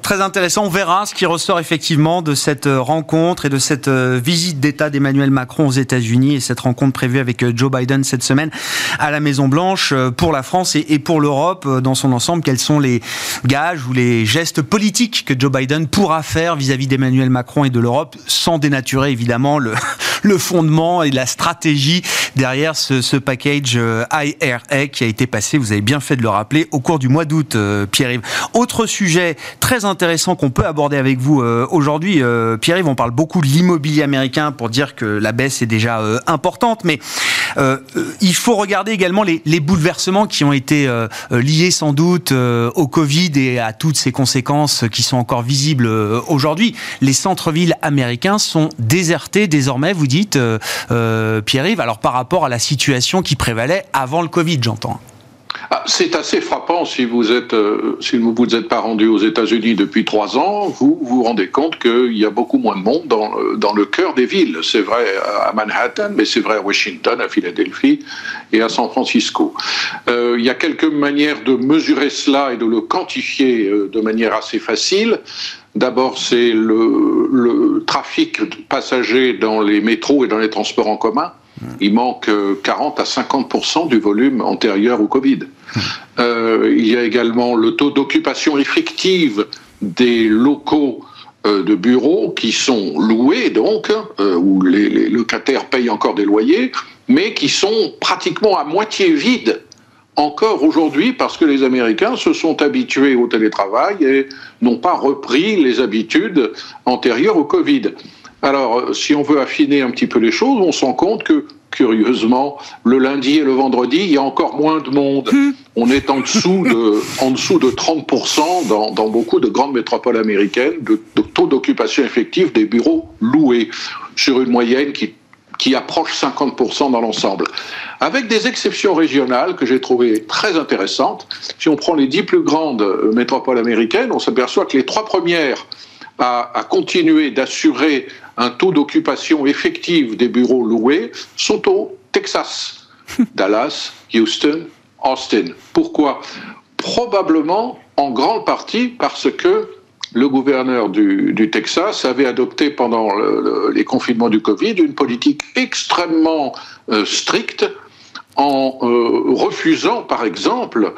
Très intéressant. On verra ce qui ressort effectivement de cette euh, rencontre et de cette euh, visite d'État d'Emmanuel Macron aux États-Unis et cette rencontre prévue avec euh, Joe Biden cette semaine à la Maison Blanche pour la France et pour l'Europe dans son ensemble. Quels sont les gages ou les gestes politiques que Joe Biden pourra faire vis-à-vis d'Emmanuel Macron et de l'Europe sans dénaturer évidemment le, le fondement et la stratégie derrière ce, package IRA qui a été passé, vous avez bien fait de le rappeler, au cours du mois d'août, Pierre-Yves. Autre sujet très intéressant qu'on peut aborder avec vous aujourd'hui, Pierre-Yves, on parle beaucoup de l'immobilier américain pour dire que la baisse est déjà importante, mais il faut regarder également les, bouleversements qui ont été liés sans doute au Covid et à toutes ces conséquences qui sont encore visibles euh, aujourd'hui. Les centres-villes américains sont désertés désormais, vous dites, euh, euh, Pierre-Yves, alors par rapport à la situation qui prévalait avant le Covid, j'entends. Ah, c'est assez frappant si vous êtes, euh, vous êtes pas rendu aux États-Unis depuis trois ans, vous vous rendez compte qu'il y a beaucoup moins de monde dans, dans le cœur des villes. C'est vrai à Manhattan, mais c'est vrai à Washington, à Philadelphie et à San Francisco. Euh, il y a quelques manières de mesurer cela et de le quantifier euh, de manière assez facile. D'abord, c'est le, le trafic passager dans les métros et dans les transports en commun. Il manque 40 à 50% du volume antérieur au Covid. Euh, il y a également le taux d'occupation effective des locaux euh, de bureaux qui sont loués, donc, euh, où les, locataires payent encore des loyers, mais qui sont pratiquement à moitié vides encore aujourd'hui parce que les Américains se sont habitués au télétravail et n'ont pas repris les habitudes antérieures au Covid. Alors, si on veut affiner un petit peu les choses, on se rend compte que curieusement, le lundi et le vendredi, il y a encore moins de monde. Hmm. On est en dessous de, en dessous de 30% dans, dans beaucoup de grandes métropoles américaines de, taux d'occupation effective des bureaux loués, sur une moyenne qui, qui approche 50% dans l'ensemble. Avec des exceptions régionales que j'ai trouvées très intéressantes. Si on prend les dix plus grandes métropoles américaines, on s'aperçoit que les trois premières à, à continuer d'assurer un taux d'occupation effective des bureaux loués sont au Texas, Dallas, Houston, Austin. Pourquoi? Probablement en grande partie parce que le gouverneur du, Texas avait adopté pendant les confinements du Covid une politique extrêmement euh, stricte en euh, refusant, par exemple,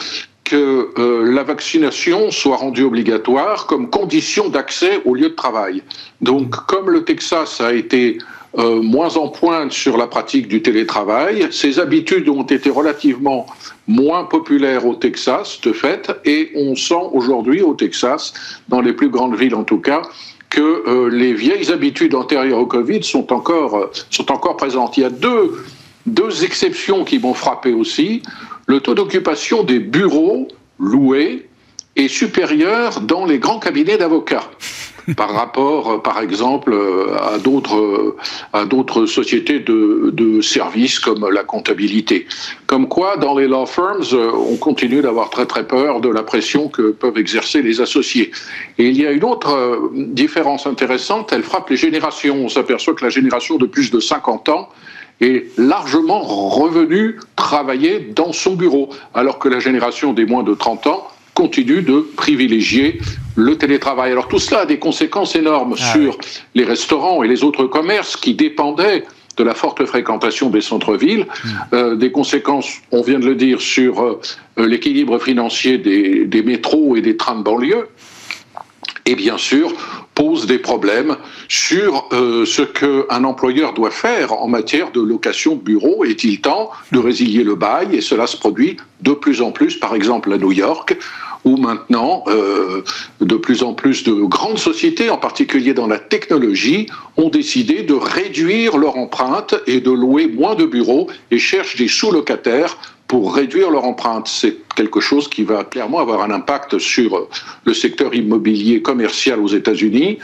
que euh, la vaccination soit rendue obligatoire comme condition d'accès au lieu de travail. Donc, comme le Texas a été euh, moins en pointe sur la pratique du télétravail, ses habitudes ont été relativement moins populaires au Texas, de fait, et on sent aujourd'hui au Texas, dans les plus grandes villes en tout cas, que euh, les vieilles habitudes antérieures au Covid sont encore, sont encore présentes. Il y a deux, deux exceptions qui m'ont frappé aussi le taux d'occupation des bureaux loués est supérieur dans les grands cabinets d'avocats par rapport, par exemple, à d'autres à d'autres sociétés de, de, services comme la comptabilité. Comme quoi, dans les law firms, on continue d'avoir très très peur de la pression que peuvent exercer les associés. Et il y a une autre différence intéressante, elle frappe les générations. On s'aperçoit que la génération de plus de 50 ans est largement revenu travailler dans son bureau, alors que la génération des moins de 30 ans continue de privilégier le télétravail. Alors tout cela a des conséquences énormes ah sur les restaurants et les autres commerces qui dépendaient de la forte fréquentation des centres-villes, hmm. euh, des conséquences, on vient de le dire, sur euh, l'équilibre financier des, des métros et des trains de banlieue, et bien sûr pose des problèmes sur euh, ce qu'un employeur doit faire en matière de location bureau. Est-il temps de résilier le bail? Et cela se produit de plus en plus, par exemple à New York, où maintenant euh, de plus en plus de grandes sociétés, en particulier dans la technologie, ont décidé de réduire leur empreinte et de louer moins de bureaux et cherchent des sous-locataires pour réduire leur empreinte. C'est quelque chose qui va clairement avoir un impact sur le secteur immobilier commercial aux États-Unis,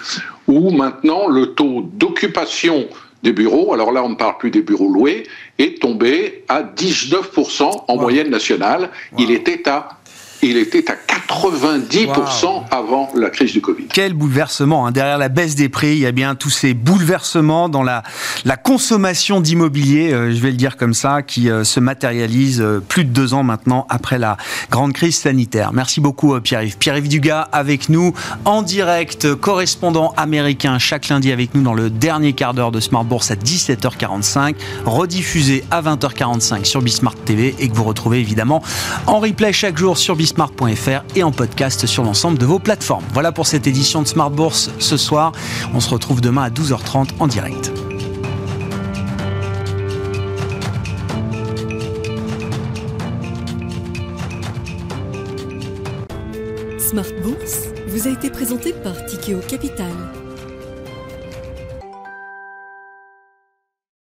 où maintenant le taux d'occupation des bureaux, alors là on ne parle plus des bureaux loués, est tombé à 19% en moyenne nationale. Il était à il était à 90% avant la crise du Covid. Quel bouleversement hein. Derrière la baisse des prix, il y a bien tous ces bouleversements dans la, la consommation d'immobilier, euh, je vais le dire comme ça, qui euh, se matérialise euh, plus de deux ans maintenant après la grande crise sanitaire. Merci beaucoup Pierre-Yves. Pierre-Yves Dugas avec nous en direct, correspondant américain chaque lundi avec nous dans le dernier quart d'heure de Smart Bourse à 17h45, rediffusé à 20h45 sur Bismart TV et que vous retrouvez évidemment en replay chaque jour sur Bismart bismart.fr et en podcast sur l'ensemble de vos plateformes. Voilà pour cette édition de Smart Bourse ce soir. On se retrouve demain à 12h30 en direct. Smart Bourse vous a été présenté par Tikeo Capital.